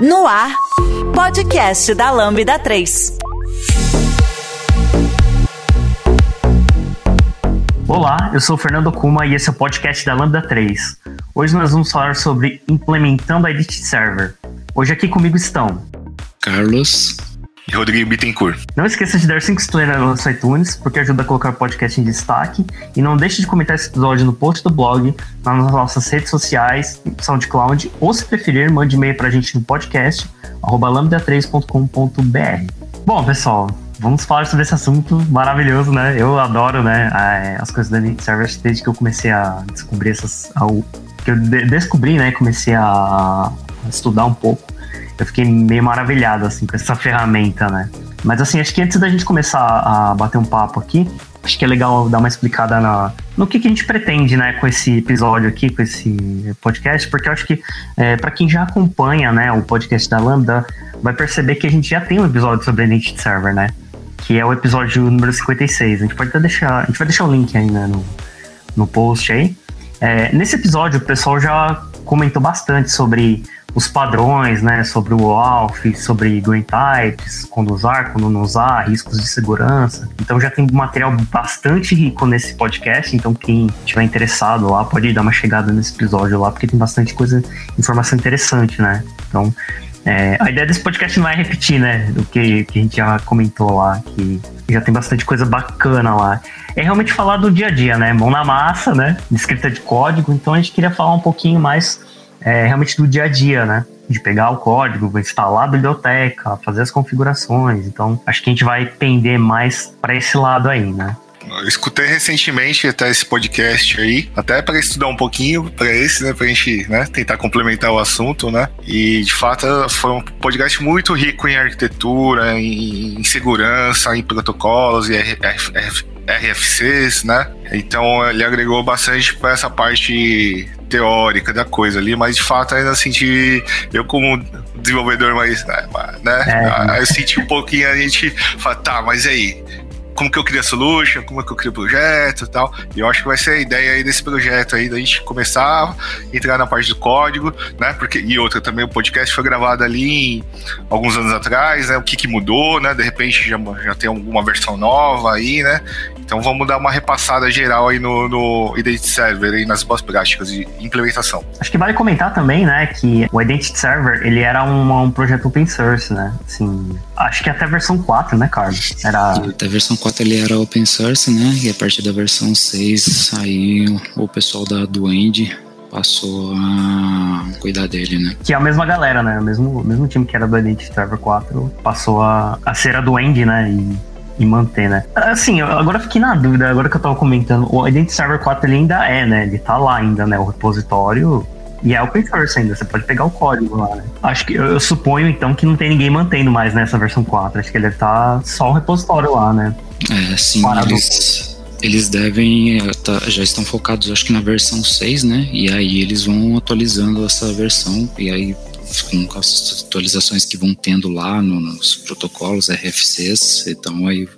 No ar, podcast da Lambda 3. Olá, eu sou o Fernando Kuma e esse é o podcast da Lambda 3. Hoje nós vamos falar sobre implementando a Edit Server. Hoje aqui comigo estão Carlos e Rodrigo Bittencourt. Não esqueça de dar 5 estrelas no nosso iTunes, porque ajuda a colocar o podcast em destaque. E não deixe de comentar esse episódio no post do blog, nas nossas redes sociais, SoundCloud, ou se preferir, mande e-mail pra gente no podcast, lambda3.com.br. Bom, pessoal, vamos falar sobre esse assunto maravilhoso, né? Eu adoro, né, as coisas da Server desde que eu comecei a descobrir essas... Ao, que eu descobri, né, comecei a estudar um pouco eu fiquei meio maravilhado, assim, com essa ferramenta, né? Mas, assim, acho que antes da gente começar a bater um papo aqui, acho que é legal dar uma explicada na, no que, que a gente pretende, né, com esse episódio aqui, com esse podcast, porque eu acho que, é, para quem já acompanha, né, o podcast da Lambda, vai perceber que a gente já tem um episódio sobre Identity Server, né? Que é o episódio número 56. A gente pode até deixar. A gente vai deixar o link ainda no, no post aí. É, nesse episódio, o pessoal já comentou bastante sobre os padrões, né, sobre o ALF, sobre green types, quando usar, quando não usar, riscos de segurança. Então já tem material bastante rico nesse podcast, então quem estiver interessado lá pode dar uma chegada nesse episódio lá, porque tem bastante coisa, informação interessante, né? Então, é, a ideia desse podcast não é repetir, né, o que, que a gente já comentou lá, que já tem bastante coisa bacana lá. É realmente falar do dia a dia, né, mão na massa, né, escrita de código, então a gente queria falar um pouquinho mais é, realmente do dia a dia, né? De pegar o código, instalar a biblioteca, fazer as configurações. Então, acho que a gente vai pender mais para esse lado aí, né? Eu escutei recentemente até esse podcast aí, até para estudar um pouquinho para esse, né, para a gente né, tentar complementar o assunto, né? E de fato foi um podcast muito rico em arquitetura, em, segurança, em protocolos e RFCs, né? Então ele agregou bastante para essa parte teórica da coisa ali, mas de fato ainda senti, eu como desenvolvedor mais, né, né é, eu senti um pouquinho a gente fala, tá, mas aí, como que eu crio a solution, como é que eu crio o projeto e tal. E eu acho que vai ser a ideia aí desse projeto aí, da gente começar a entrar na parte do código, né? Porque, e outra também, o podcast foi gravado ali em, alguns anos atrás, né? O que, que mudou, né? De repente já, já tem alguma versão nova aí, né? Então vamos dar uma repassada geral aí no, no Identity Server e nas boas práticas de implementação. Acho que vale comentar também, né, que o Identity Server, ele era um, um projeto open source, né? Assim, acho que até a versão 4, né, Carlos? Era... Até a versão 4 ele era open source, né? E a partir da versão 6, aí o pessoal da Duende passou a cuidar dele, né? Que é a mesma galera, né? O mesmo, mesmo time que era do Identity Server 4 passou a, a ser a Duende, né? E e manter, né? Assim, agora fiquei na dúvida, agora que eu tava comentando, o Identity Server 4 ele ainda é, né? Ele tá lá ainda, né? O repositório e é open source ainda, você pode pegar o código lá, né? Acho que eu, eu suponho então que não tem ninguém mantendo mais nessa versão 4. Acho que ele deve estar tá só o repositório lá, né? É, sim, eles, eles devem. Eh, tá, já estão focados, acho que na versão 6, né? E aí eles vão atualizando essa versão. E aí com as atualizações que vão tendo lá no, nos protocolos RFCs, então aí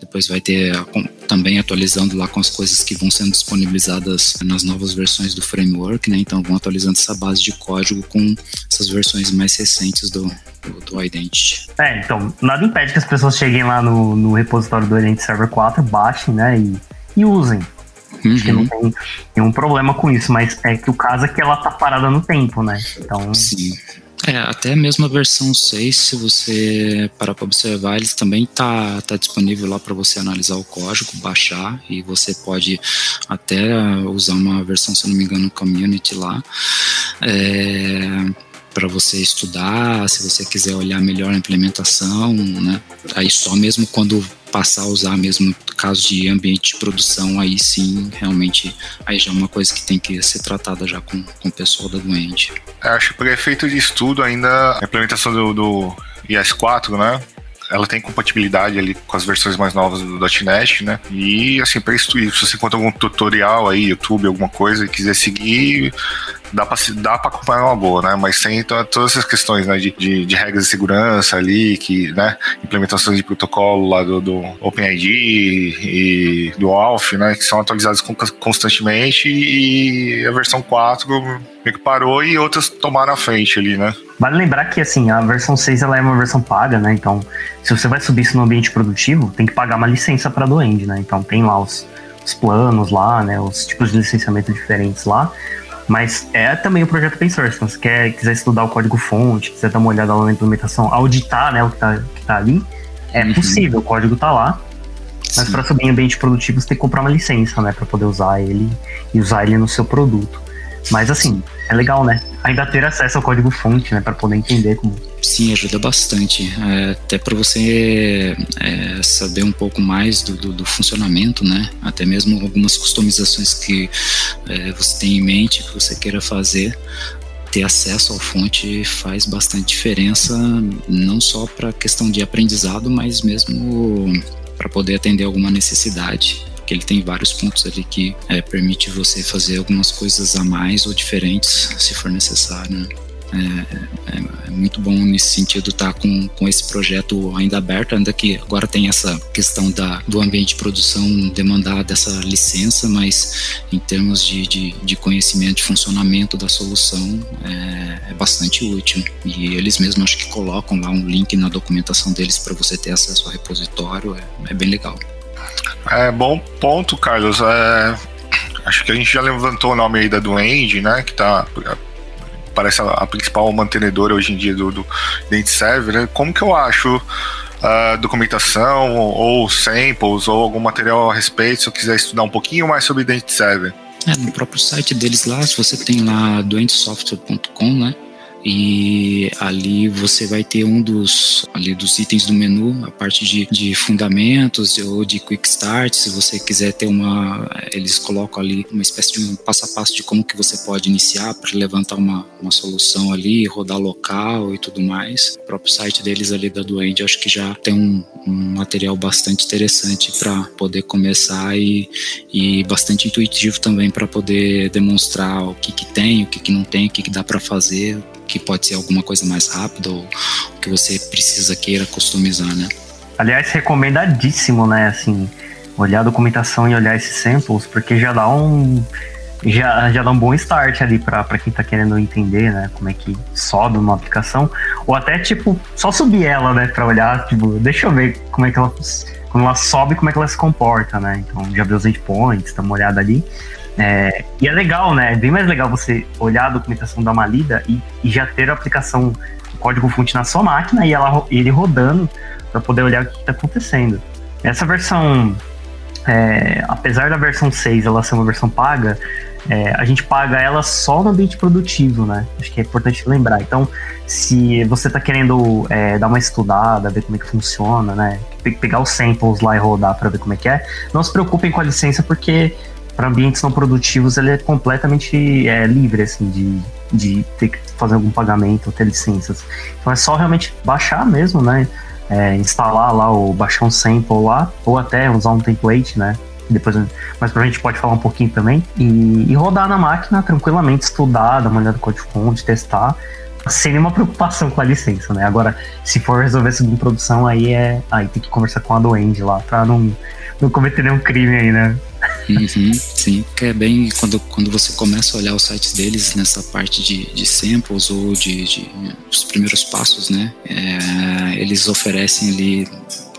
depois vai ter a, também atualizando lá com as coisas que vão sendo disponibilizadas nas novas versões do framework, né? Então vão atualizando essa base de código com essas versões mais recentes do, do, do Identity. É, então, nada impede que as pessoas cheguem lá no, no repositório do Identity Server 4, baixem, né, e, e usem. Uhum. Acho que não tem nenhum problema com isso, mas é que o caso é que ela tá parada no tempo, né? Então. Sim. É, até mesmo a versão 6, se você parar para observar, eles também tá, tá disponível lá para você analisar o código, baixar, e você pode até usar uma versão, se não me engano, community lá. É, para você estudar, se você quiser olhar melhor a implementação, né? Aí só mesmo quando passar a usar mesmo caso de ambiente de produção, aí sim, realmente, aí já é uma coisa que tem que ser tratada já com, com o pessoal da doente. É, acho que por efeito de estudo ainda a implementação do, do IS4, né? Ela tem compatibilidade ali com as versões mais novas do .NET, né? E assim, para isso, se você encontra algum tutorial aí, YouTube, alguma coisa e quiser seguir, dá pra, dá acompanhar uma boa, né? Mas sem todas essas questões, né? De, de, de, regras de segurança ali, que, né? Implementações de protocolo lá do, do OpenID e do ALF, né? Que são atualizadas constantemente e a versão 4 meio que parou e outras tomaram a frente ali, né? Vale lembrar que, assim, a versão 6 ela é uma versão paga, né? Então, se você vai subir isso no ambiente produtivo, tem que pagar uma licença para do end, né? Então, tem lá os, os planos lá, né? Os tipos de licenciamento diferentes lá. Mas é também o projeto open source. Então, se quer, quiser estudar o código fonte, quiser dar uma olhada lá na implementação, auditar né, o que está que tá ali, é uhum. possível, o código está lá. Mas para subir em ambiente produtivo, você tem que comprar uma licença, né? Para poder usar ele e usar ele no seu produto. Mas assim, é legal, né? Ainda ter acesso ao código fonte, né? Para poder entender como. Sim, ajuda bastante. É, até para você é, saber um pouco mais do, do, do, funcionamento, né? Até mesmo algumas customizações que é, você tem em mente, que você queira fazer. Ter acesso ao fonte faz bastante diferença, não só para questão de aprendizado, mas mesmo para poder atender alguma necessidade que ele tem vários pontos ali que é, permite você fazer algumas coisas a mais ou diferentes, se for necessário. Né? É, é, é, muito bom nesse sentido estar tá com, com esse projeto ainda aberto, ainda que agora tem essa questão da, do ambiente de produção demandar dessa licença, mas em termos de, de, de conhecimento de funcionamento da solução é, é, bastante útil. E eles mesmos acho que colocam lá um link na documentação deles para você ter acesso ao repositório, é, é bem legal. É, bom ponto, Carlos. É, acho que a gente já levantou o nome aí da Duende, né? Que tá. Parece a, a principal mantenedora hoje em dia do, do Dente Server. Né? Como que eu acho uh, documentação ou samples ou algum material a respeito se eu quiser estudar um pouquinho mais sobre Dente Server? É, no próprio site deles lá, se você tem lá doentesoftware.com, né? E ali você vai ter um dos ali dos itens do menu, a parte de, de fundamentos ou de quick start, se você quiser ter uma, eles colocam ali uma espécie de um passo a passo de como que você pode iniciar para levantar uma, uma solução ali, rodar local e tudo mais. O próprio site deles ali da Duende, acho que já tem um, um material bastante interessante para poder começar e, e bastante intuitivo também para poder demonstrar o que que tem, o que que não tem, o que que dá para fazer, que pode ser alguma coisa mais rápida ou que você precisa queira customizar, né? Aliás, recomendadíssimo, né? Assim, olhar a documentação e olhar esses samples, porque já dá um já, já dá um bom start ali para quem está querendo entender, né, como é que sobe uma aplicação, ou até tipo só subir ela, né, para olhar, tipo, deixa eu ver como é que ela quando ela sobe, como é que ela se comporta, né? Então já viu os endpoints, dá uma olhada ali. É, e é legal, né? É bem mais legal você olhar a documentação da uma lida e, e já ter a aplicação, o código-fonte na sua máquina e ela, ele rodando para poder olhar o que está acontecendo. Essa versão, é, apesar da versão 6 ela ser uma versão paga, é, a gente paga ela só no ambiente produtivo, né? Acho que é importante lembrar. Então, se você está querendo é, dar uma estudada, ver como é que funciona, né? Pegar os samples lá e rodar para ver como é que é, não se preocupem com a licença, porque para ambientes não produtivos ele é completamente é, livre assim de, de ter que fazer algum pagamento ou ter licenças. Então é só realmente baixar mesmo, né? É, instalar lá ou baixar um sample lá ou até usar um template, né? Depois, mas pra gente pode falar um pouquinho também e, e rodar na máquina tranquilamente, estudar, dar uma olhada no código-fonte, testar sem nenhuma preocupação com a licença, né? Agora, se for resolver em produção, aí é. Aí tem que conversar com a doende lá pra não, não cometer nenhum crime aí, né? Uhum, sim, que é bem quando, quando você começa a olhar os sites deles nessa parte de, de samples ou de, de os primeiros passos, né? É, eles oferecem ali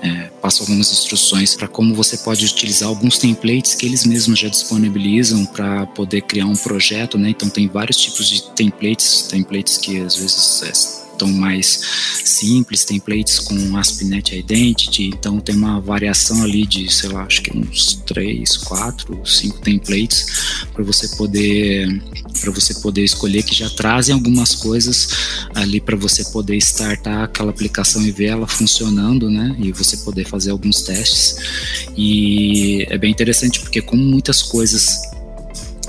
é, passam algumas instruções para como você pode utilizar alguns templates que eles mesmos já disponibilizam para poder criar um projeto, né? Então tem vários tipos de templates, templates que às vezes é, tão mais simples, templates com ASP.NET Identity, então tem uma variação ali de, sei lá, acho que uns três, quatro, cinco templates para você poder para você poder escolher que já trazem algumas coisas ali para você poder startar aquela aplicação e ver ela funcionando, né? E você poder fazer alguns testes. E é bem interessante porque como muitas coisas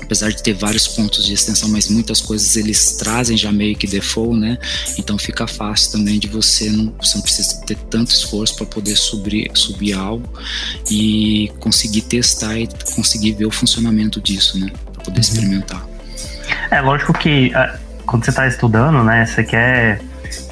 apesar de ter vários pontos de extensão, mas muitas coisas eles trazem já meio que default, né? Então fica fácil também de você não, você não precisa ter tanto esforço para poder subir, subir algo e conseguir testar e conseguir ver o funcionamento disso, né? Para poder uhum. experimentar. É, lógico que uh, quando você está estudando, né, você quer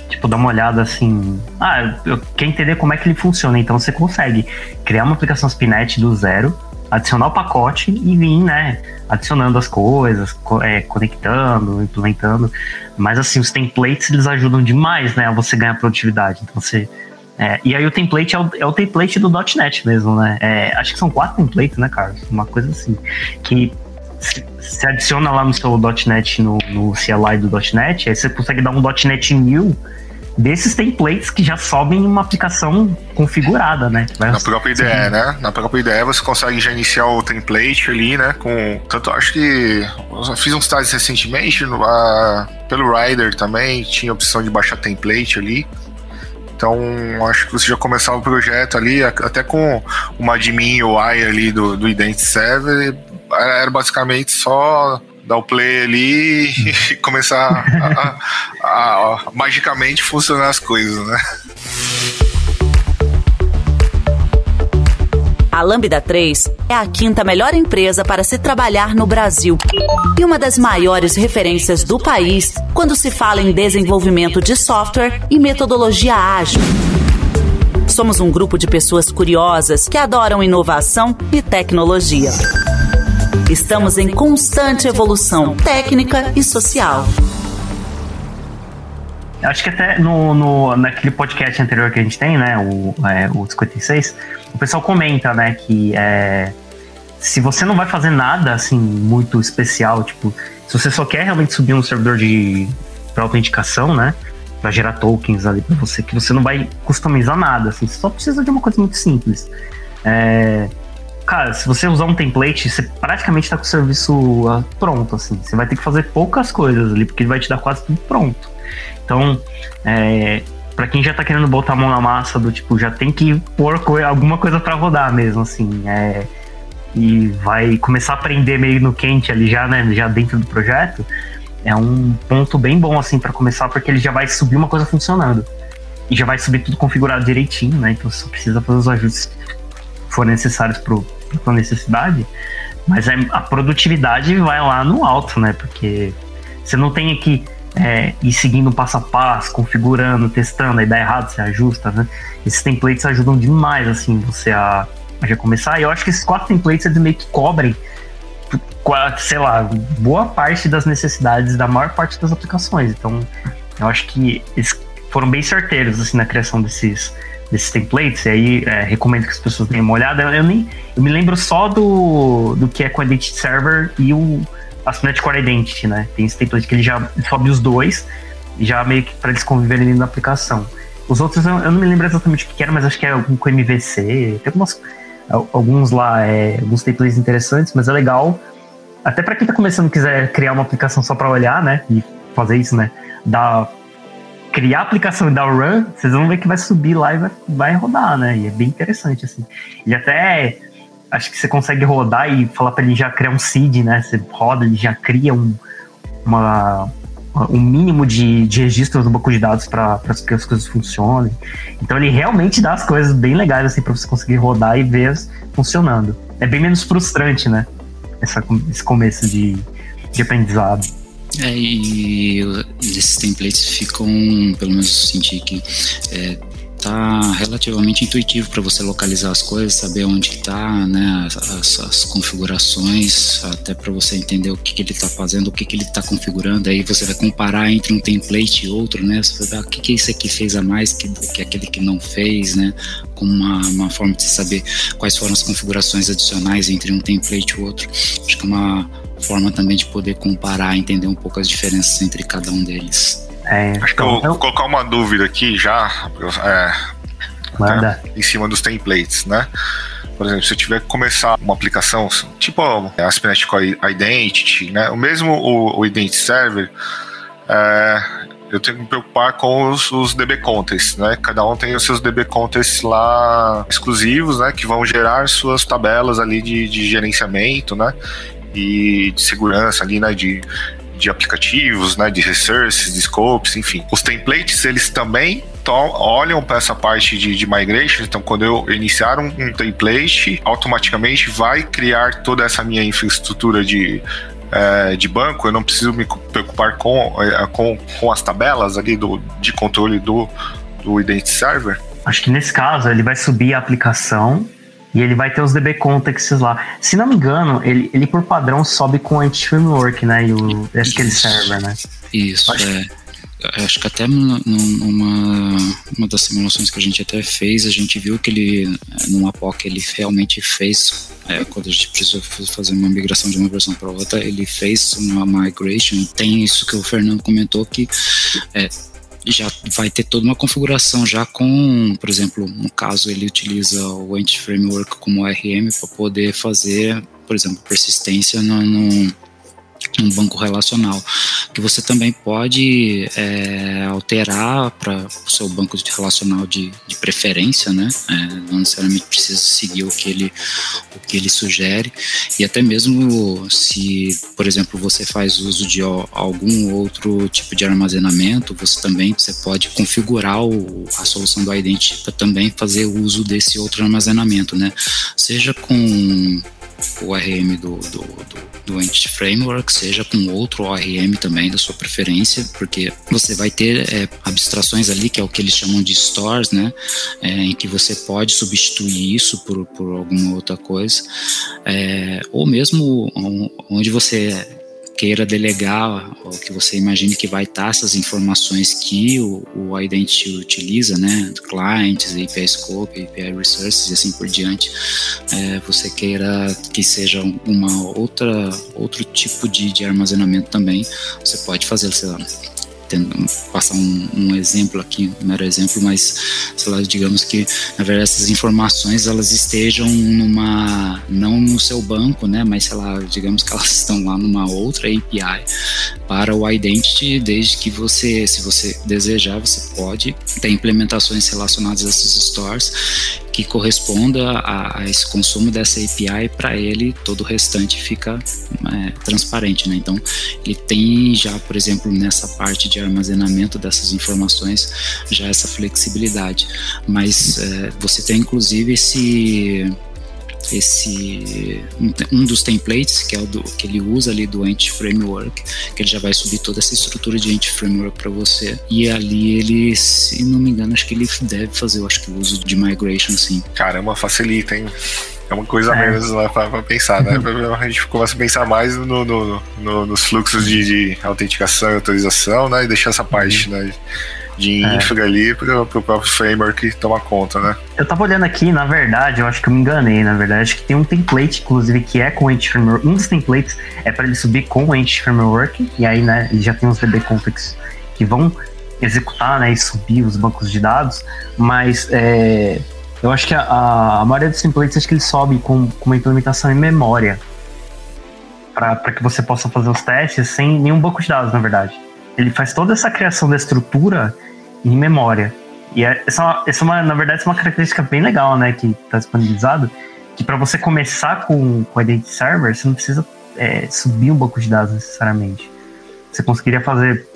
tipo, dar uma olhada assim. Ah, eu quero entender como é que ele funciona. Então você consegue criar uma aplicação Spinet do zero, adicionar o pacote e vir, né? Adicionando as coisas, é, conectando, implementando. Mas assim, os templates eles ajudam demais, né? A você ganhar produtividade. Então você. É, e aí o template é o, é o template do .NET mesmo, né? É, acho que são quatro templates, né, Carlos? Uma coisa assim. Que se adiciona lá no seu .NET, no, no CLI do .NET, aí você consegue dar um .NET new desses templates que já sobem uma aplicação configurada, né? Vai Na própria ideia, né? Na própria ideia você consegue já iniciar o template ali, né? Com tanto acho que eu fiz uns testes recentemente no, uh, pelo Rider também tinha a opção de baixar template ali. Então, acho que você já começava o projeto ali, até com uma admin UI ali do, do Identity Server, era basicamente só dar o play ali e começar a, a, a, a magicamente funcionar as coisas, né? A Lambda 3 é a quinta melhor empresa para se trabalhar no Brasil e uma das maiores referências do país quando se fala em desenvolvimento de software e metodologia ágil. Somos um grupo de pessoas curiosas que adoram inovação e tecnologia. Estamos em constante evolução técnica e social. Acho que até no, no, naquele podcast anterior que a gente tem, né, o, é, o 56, o pessoal comenta, né, que é, se você não vai fazer nada, assim, muito especial, tipo, se você só quer realmente subir um servidor de para autenticação, né, para gerar tokens ali para você, que você não vai customizar nada, assim, você só precisa de uma coisa muito simples. É, cara, se você usar um template, você praticamente está com o serviço ah, pronto, assim. Você vai ter que fazer poucas coisas ali, porque ele vai te dar quase tudo pronto. Então, é, para quem já está querendo botar a mão na massa do tipo, já tem que pôr co alguma coisa para rodar mesmo, assim. É, e vai começar a aprender meio no quente ali já, né, já dentro do projeto. É um ponto bem bom, assim, para começar, porque ele já vai subir uma coisa funcionando. E já vai subir tudo configurado direitinho, né? Então você só precisa fazer os ajustes que forem necessários pro, por necessidade, mas a produtividade vai lá no alto, né? Porque você não tem que é, ir seguindo passo a passo, configurando, testando, aí dá errado, você ajusta, né? Esses templates ajudam demais, assim, você a, a já começar. E eu acho que esses quatro templates eles meio que cobrem, sei lá, boa parte das necessidades da maior parte das aplicações. Então, eu acho que eles foram bem certeiros, assim, na criação desses desses templates, e aí é, recomendo que as pessoas deem uma olhada. Eu, nem, eu me lembro só do, do que é com o Identity Server e o Astronet Core Identity, né? Tem esse template que ele já sobe os dois, já meio que para eles conviverem na aplicação. Os outros eu, eu, não me lembro exatamente o que era, mas acho que é algum com MVC, tem algumas, alguns lá, é, alguns templates interessantes, mas é legal. Até para quem tá começando quiser criar uma aplicação só para olhar, né? E fazer isso, né? Dá criar a aplicação e dar o run, vocês vão ver que vai subir lá e vai, vai rodar, né? E é bem interessante, assim. Ele até. Acho que você consegue rodar e falar para ele já criar um seed, né? Você roda, ele já cria um, uma, um mínimo de, de registros no banco de dados para que as coisas funcionem. Então ele realmente dá as coisas bem legais assim para você conseguir rodar e ver funcionando. É bem menos frustrante, né? Essa, esse começo de, de aprendizado. É, e esses templates ficam, pelo menos eu senti que é, tá relativamente intuitivo para você localizar as coisas, saber onde está, né, as, as, configurações, até para você entender o que, que ele está fazendo, o que, que ele está configurando. Aí você vai comparar entre um template e outro, né? Você vai ver ah, o que, que esse aqui fez a mais que, que aquele que não fez, né? Como uma, uma forma de saber quais foram as configurações adicionais entre um template e outro. Acho que é uma forma também de poder comparar, entender um pouco as diferenças entre cada um deles. É, Acho que eu vou então- colocar uma dúvida aqui já, é, Manda. em cima dos templates, né? Por exemplo, se eu tiver que começar uma aplicação tipo a ASP.NET Core Identity, né? O mesmo o, o Identity Server, é, eu tenho que me preocupar com os, os, DB contests, né? Cada um tem os seus DB contests lá exclusivos, né? Que vão gerar suas tabelas ali de, de gerenciamento, né? E de segurança ali, né, de, de aplicativos, né, de resources, de scopes, enfim. Os templates, eles também olham para essa parte de, de migration, então quando eu iniciar um, um, template, automaticamente vai criar toda essa minha infraestrutura de, é, de banco, eu não preciso me preocupar com, é, com, com as tabelas ali do, de controle do, do Identity Server? Acho que nesse caso ele vai subir a aplicação e ele vai ter os DB contexts lá. Se não me engano, ele, ele por padrão sobe com o Anti-Framework, né? E o SQL Server, né? Isso, acho é. Acho que até numa, uma das simulações que a gente até fez, a gente viu que ele, numa POC, ele realmente fez, é, quando a gente precisou fazer uma migração de uma versão para outra, ele fez uma migration. Tem isso que o Fernando comentou, que é, já vai ter toda uma configuração já com, por exemplo, no caso ele utiliza o Ant Framework como ORM para poder fazer, por exemplo, persistência no, no um banco relacional, que você também pode é, alterar para o seu banco relacional de, de preferência, né? É, não necessariamente precisa seguir o que, ele, o que ele sugere, e até mesmo se, por exemplo, você faz uso de algum outro tipo de armazenamento, você também você pode configurar o, a solução do Identity para também fazer uso desse outro armazenamento, né? Seja com o ORM do, do, do, do Entity Framework, seja com outro ORM também da sua preferência, porque você vai ter é, abstrações ali, que é o que eles chamam de stores, né, é, em que você pode substituir isso por, por alguma outra coisa, é, ou mesmo onde você queira delegar, ou que você imagine que vai estar essas informações que o, o Identity utiliza, né, clients, API Scope, API Resources e assim por diante, é, você queira que seja uma outra outro tipo de, de armazenamento também, você pode fazer, sei lá, passar um, um, exemplo aqui, um mero exemplo, mas, sei lá, digamos que, na verdade, essas informações, elas estejam numa, não no seu banco, né, mas, sei lá, digamos que elas estão lá numa outra API para o Identity, desde que você, se você desejar, você pode ter implementações relacionadas a esses stores que corresponda a, a esse consumo dessa API, para ele todo o restante fica é, transparente. Né? Então, ele tem já, por exemplo, nessa parte de armazenamento dessas informações, já essa flexibilidade. Mas é, você tem inclusive esse esse um dos templates que é o do, que ele usa ali do Ant Framework, que ele já vai subir toda essa estrutura de Ant Framework para você. E ali ele, se não me engano, acho que ele deve fazer, eu acho que o uso de migration sim. Caramba, facilita, hein? É uma coisa é. menos lá pra, pensar, né? A gente começa a pensar mais no, no, no nos fluxos de, de, autenticação e autorização, né? E deixar essa parte, uhum. né? De é. infra ali pro, pro próprio framework tomar conta, né? Eu tava olhando aqui, na verdade, eu acho que eu me enganei, na verdade, acho que tem um template, inclusive, que é com o Framework. Um dos templates é para ele subir com o Entity Framework, e aí, né, ele já tem os DB configs que vão executar, né, e subir os bancos de dados, mas é, eu acho que a, a, maioria dos templates, acho que ele sobe com, com uma implementação em memória, para que você possa fazer os testes sem nenhum banco de dados, na verdade. Ele faz toda essa criação da estrutura em memória. E é, essa, é essa é uma, na verdade, é uma característica bem legal, né, que está disponibilizado, que para você começar com, com Identity Server, você não precisa é, subir um banco de dados necessariamente. Você conseguiria fazer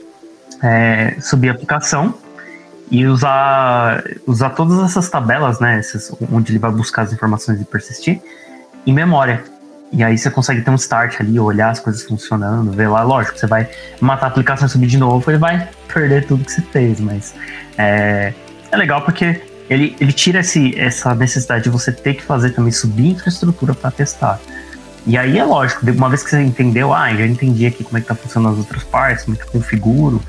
é, subir a aplicação e usar, usar todas essas tabelas, né, essas, onde ele vai buscar as informações e persistir, em memória. E aí você consegue ter um start ali, olhar as coisas funcionando, ver lá. Lógico, você vai matar a aplicação e subir de novo, ele vai perder tudo que você fez, mas é, é legal porque ele, ele tira esse, essa necessidade de você ter que fazer também subir infraestrutura para testar. E aí é lógico, uma vez que você entendeu, ah, já entendi aqui como é que tá funcionando as outras partes, como é que eu configuro.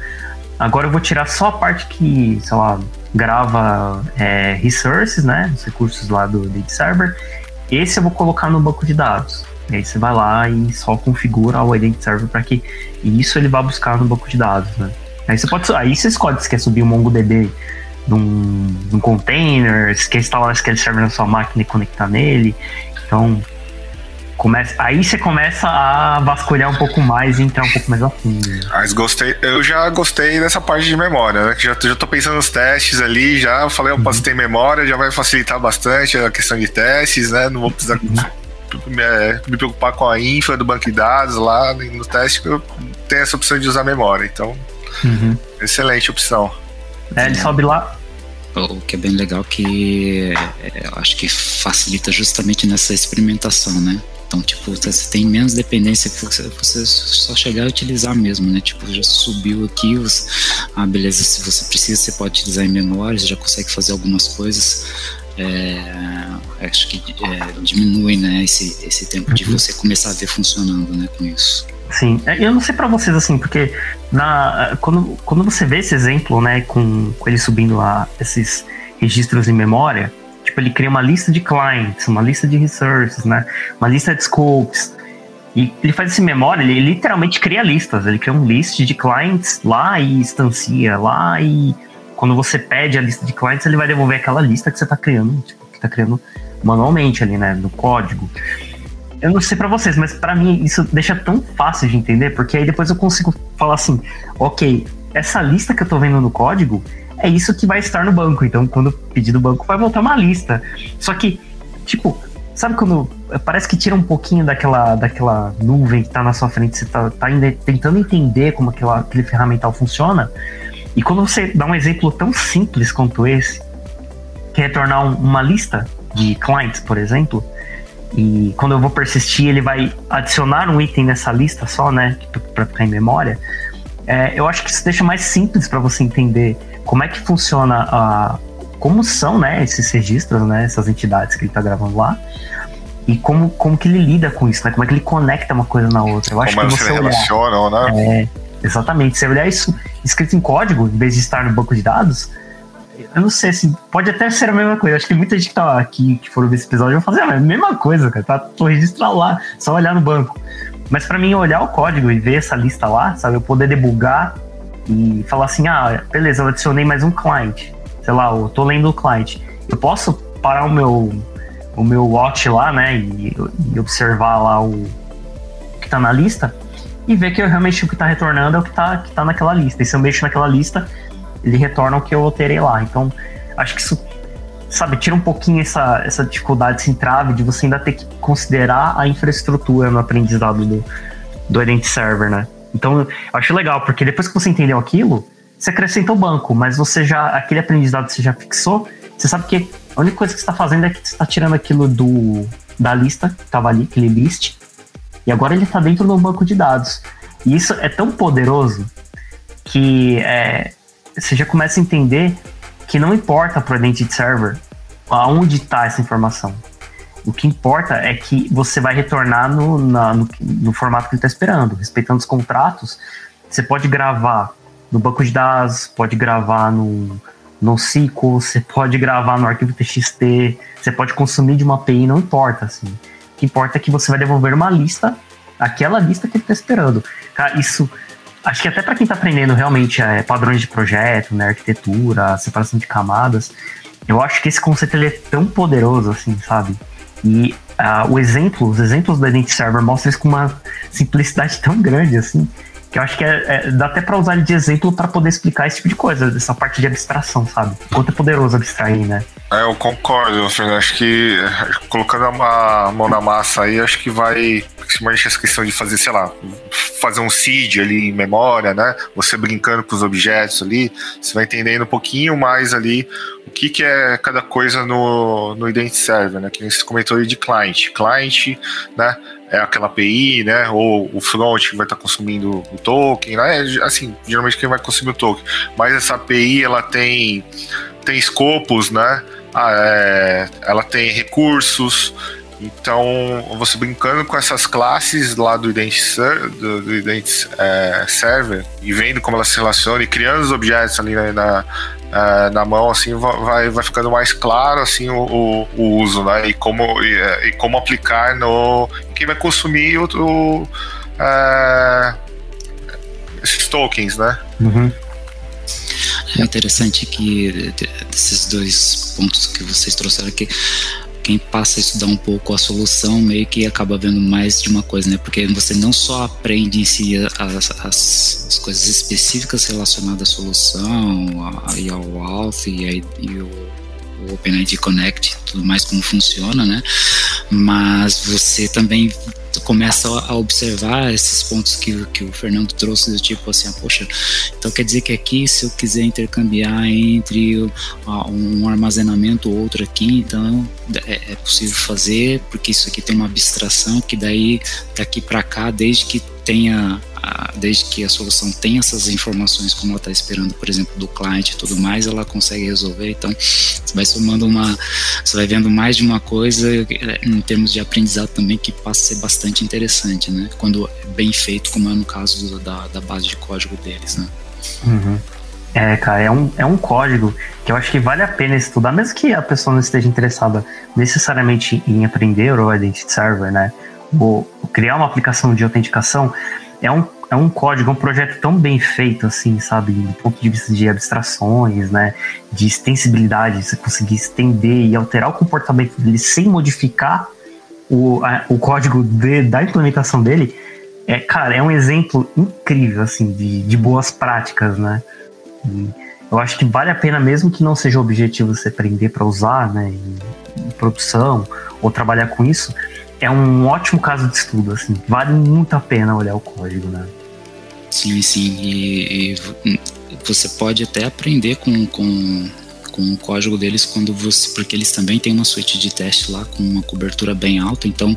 Agora eu vou tirar só a parte que, sei lá, grava é, resources, né? Os recursos lá do Data Server. Esse eu vou colocar no banco de dados. E aí você vai lá e só configura o Identity Server para que isso ele vá buscar no banco de dados, né? Aí você pode, aí você escolhe se quer subir um MongoDB num, num container, se quer instalar o SQL Server na sua máquina e conectar nele. Então, começa, aí você começa a vasculhar um pouco mais e entrar um pouco mais a fundo. Mas gostei, eu já gostei dessa parte de memória, né? Já, já tô pensando nos testes ali, já falei, opa, uhum. se tem memória, já vai facilitar bastante a questão de testes, né? Não vou precisar uhum me, é, me preocupar com a infra do banco de dados lá no teste, eu tenho essa opção de usar memória. Então, uhum. excelente opção. É, ele sobe lá. O que é bem legal que é, eu acho que facilita justamente nessa experimentação, né? Então, tipo, você tem menos dependência que você, só chegar e utilizar mesmo, né? Tipo, já subiu aqui, você, ah, beleza, se você precisa, você pode utilizar em memória, você já consegue fazer algumas coisas. É, acho que é, diminui, né, esse, esse tempo de uhum. você começar a ver funcionando, né, com isso. Sim, é, eu não sei para vocês assim, porque na, quando, quando você vê esse exemplo, né, com, com ele subindo lá esses registros em memória, tipo, ele cria uma lista de clients, uma lista de resources, né, uma lista de scopes, e ele faz esse memória, ele literalmente cria listas, ele cria um list de clients lá e instancia lá e quando você pede a lista de clients, ele vai devolver aquela lista que você está criando, tipo, que está criando manualmente ali, né, no código. Eu não sei para vocês, mas para mim isso deixa tão fácil de entender, porque aí depois eu consigo falar assim, ok, essa lista que eu estou vendo no código é isso que vai estar no banco. Então, quando pedir do banco, vai voltar uma lista. Só que, tipo, sabe quando parece que tira um pouquinho daquela, daquela nuvem que está na sua frente, você está tá tentando entender como aquela, aquele ferramental funciona? E quando você dá um exemplo tão simples quanto esse, que é retornar um, uma lista de clients, por exemplo, e quando eu vou persistir, ele vai adicionar um item nessa lista só, né, para ficar em memória. É, eu acho que isso deixa mais simples para você entender como é que funciona a como são, né, esses registros, né, essas entidades que ele está gravando lá. E como, como que ele lida com isso, né? Como é que ele conecta uma coisa na outra. Eu acho como que você se relacionam, né? É, exatamente. Se olhar isso escrito em código, em vez de estar no banco de dados, eu não sei se pode até ser a mesma coisa. Acho que muita gente que tá aqui, que for ver esse episódio, vai fazer a mesma coisa, cara. Tá, tô registrado lá, só olhar no banco. Mas para mim, olhar o código e ver essa lista lá, sabe? Eu poder debugar e falar assim: ah, beleza, eu adicionei mais um client. Sei lá, eu tô lendo o client. Eu posso parar o meu, o meu watch lá, né? E, e observar lá o que tá na lista e ver que eu, realmente o que está retornando é o que está que tá naquela lista. E se eu mexo naquela lista, ele retorna o que eu alterei lá. Então, acho que isso, sabe, tira um pouquinho essa, essa dificuldade, esse entrave de você ainda ter que considerar a infraestrutura no aprendizado do, do Identity Server, né? Então, eu acho legal, porque depois que você entendeu aquilo, você acrescenta o banco, mas você já, aquele aprendizado que você já fixou, você sabe que a única coisa que você está fazendo é que você está tirando aquilo do, da lista que estava ali, aquele list, e agora ele está dentro do banco de dados. E isso é tão poderoso que é, você já começa a entender que não importa para o Identity Server aonde está essa informação. O que importa é que você vai retornar no, na, no, no formato que ele está esperando, respeitando os contratos. Você pode gravar no banco de dados, pode gravar no, no SQL, você pode gravar no arquivo TXT, você pode consumir de uma API, não importa, assim que importa é que você vai devolver uma lista, aquela lista que ele está esperando. Cara, isso acho que até para quem está aprendendo realmente é, padrões de projeto, né, arquitetura, separação de camadas, eu acho que esse conceito ele é tão poderoso assim, sabe? E uh, o exemplo, os exemplos do Identity Server mostram isso com uma simplicidade tão grande assim, que eu acho que é, é dá até para usar ele de exemplo para poder explicar esse tipo de coisa, essa parte de abstração, sabe? Quanto é poderoso abstrair, né? É, eu concordo, Fernando. Acho que colocando a mão na massa aí, acho que vai. Principalmente essa questão de fazer, sei lá, fazer um seed ali em memória, né? Você brincando com os objetos ali, você vai entendendo um pouquinho mais ali o que, que é cada coisa no, no Identity Server, né? Que você comentou aí de client. Client, né? É aquela API, né? Ou o front que vai estar consumindo o token, né? Assim, geralmente quem vai consumir o token. Mas essa API, ela tem, tem escopos, né? Ah, é, ela tem recursos. Então, você brincando com essas classes lá do Identity, do, do é, Server e vendo como elas se relacionam e criando os objetos ali na, na, é, na mão, assim, vai, vai ficando mais claro assim, o, o, uso, né? E como, e, é, e, como aplicar no. quem vai consumir o é, esses tokens, né? Uhum. É interessante que desses dois pontos que vocês trouxeram aqui, quem passa a estudar um pouco a solução meio que acaba vendo mais de uma coisa, né? Porque você não só aprende em si as, as, as coisas específicas relacionadas à solução, a, e ao Auth e, a, e o, o OpenID Connect, tudo mais como funciona, né? Mas você também começa a observar esses pontos que, que o Fernando trouxe, do tipo assim, ah, poxa, então quer dizer que aqui, se eu quiser intercambiar entre um armazenamento ou outro aqui, então é, é possível fazer, porque isso aqui tem uma abstração que daí daqui para cá, desde que tenha desde que a solução tenha essas informações como ela está esperando, por exemplo, do cliente e tudo mais, ela consegue resolver. Então, você vai somando uma, você vai vendo mais de uma coisa em termos de aprendizado também que passa a ser bastante interessante, né? Quando é bem feito, como é no caso da, da base de código deles, né? Uhum. É, cara, é um, é um código que eu acho que vale a pena estudar, mesmo que a pessoa não esteja interessada necessariamente em aprender o Identity Server, né? Ou criar uma aplicação de autenticação, é um, é um código, é um projeto tão bem feito, assim, sabe? Do ponto de vista de abstrações, né? De extensibilidade, você conseguir estender e alterar o comportamento dele sem modificar o, a, o código de, da implementação dele. É, cara, é um exemplo incrível, assim, de, de boas práticas, né? E eu acho que vale a pena, mesmo que não seja o objetivo você aprender para usar, né? Em, em produção ou trabalhar com isso, é um ótimo caso de estudo, assim. Vale muito a pena olhar o código, né? Sim, sim. E, e você pode até aprender com, com, com o código deles quando você. Porque eles também têm uma suíte de teste lá com uma cobertura bem alta. Então,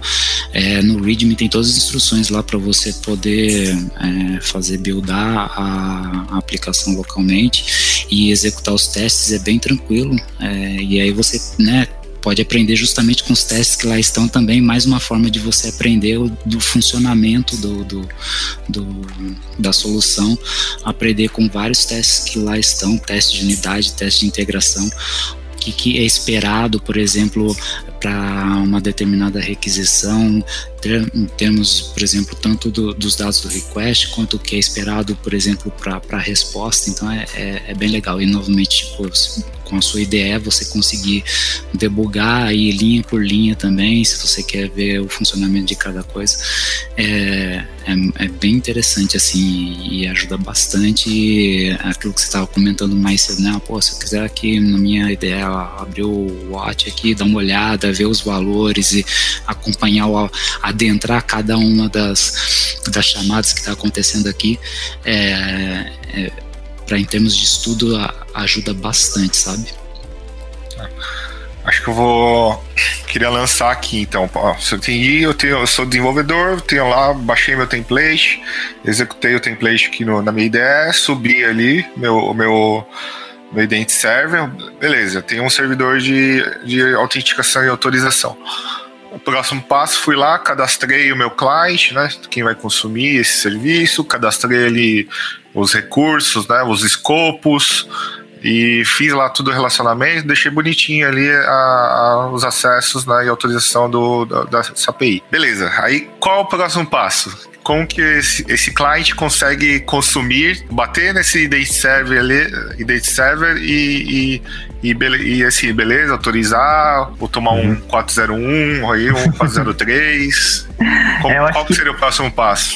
é, no README tem todas as instruções lá para você poder é, fazer buildar a, a, aplicação localmente e executar os testes. É bem tranquilo. É, e aí você, né? Pode aprender justamente com os testes que lá estão também, mais uma forma de você aprender do funcionamento do, do, do, da solução, aprender com vários testes que lá estão, teste de unidade, teste de integração, que, que é esperado, por exemplo, para uma determinada requisição, em termos, por exemplo, tanto do, dos dados do request, quanto o que é esperado, por exemplo, para a resposta. Então é, é, é, bem legal. E novamente, tipo, com a sua ideia, você conseguir debugar aí linha por linha também, se você quer ver o funcionamento de cada coisa. É, é, é bem interessante, assim, e ajuda bastante aquilo que você estava comentando mais cedo, né? Pô, se eu quiser aqui na minha ideia abrir o Watch aqui, dar uma olhada, ver os valores e acompanhar, adentrar cada uma das, das chamadas que está acontecendo aqui, é, é para em termos de estudo a, ajuda bastante, sabe? Acho que eu vou queria lançar aqui então. Ó, eu entendi, eu, tenho, eu sou desenvolvedor, tenho lá, baixei meu template, executei o template aqui no, na minha IDE, subi ali meu, meu meu Identity Server, beleza, tem um servidor de, de autenticação e autorização. O próximo passo, fui lá, cadastrei o meu cliente, né, quem vai consumir esse serviço, cadastrei ali os recursos, né, os escopos, e fiz lá tudo o relacionamento, deixei bonitinho ali a, a, os acessos né, e autorização do, da API. Beleza, aí qual o próximo passo? Como que esse, esse cliente consegue consumir, bater nesse identity server ali, identity server e, e, e, e assim, beleza, autorizar, ou tomar uhum. um 401, aí um 403. Como, é, qual que seria o próximo passo?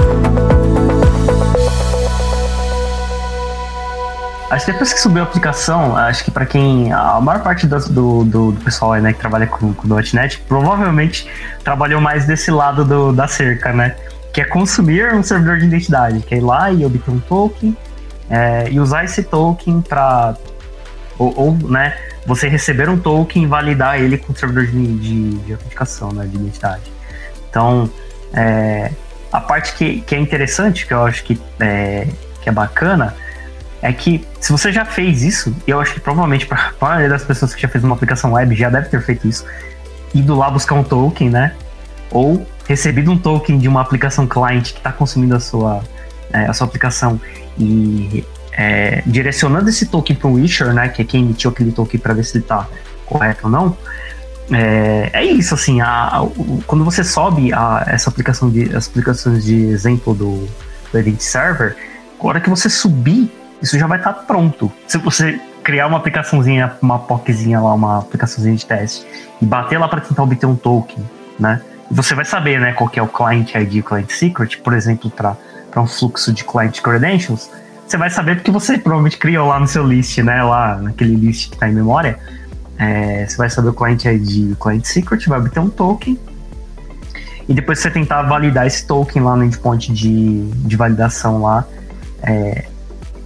Acho que depois que subiu a aplicação, acho que para quem. A maior parte do, do, do, pessoal né, que trabalha com, com .NET provavelmente trabalhou mais desse lado do, da cerca, né? Que é consumir um servidor de identidade, que é ir lá e obter um token é, e usar esse token para. Ou, ou, né, você receber um token e validar ele com o servidor de, de, de autenticação, né, de identidade. Então, é, a parte que, que é interessante, que eu acho que é, que é bacana, é que se você já fez isso, eu acho que provavelmente para a maioria das pessoas que já fez uma aplicação web já deve ter feito isso, ido lá buscar um token, né? Ou recebido um token de uma aplicação client que está consumindo a sua, é, a sua aplicação e é, direcionando esse token para o issuer, né? Que é quem emitiu aquele token para ver se ele está correto ou não. É, é isso, assim, a, a, quando você sobe a, essa aplicação de, as aplicações de exemplo do, do Server, a hora que você subir isso já vai estar tá pronto. Se você criar uma aplicaçãozinha, uma POCzinha lá, uma aplicaçãozinha de teste, e bater lá para tentar obter um token, né? Você vai saber, né, qual é o client ID e o client secret, por exemplo, para um fluxo de client credentials, você vai saber porque você provavelmente criou lá no seu list, né, lá naquele list que está em memória, é, você vai saber o client ID e o client secret, vai obter um token, e depois você tentar validar esse token lá no endpoint de, de validação lá, é,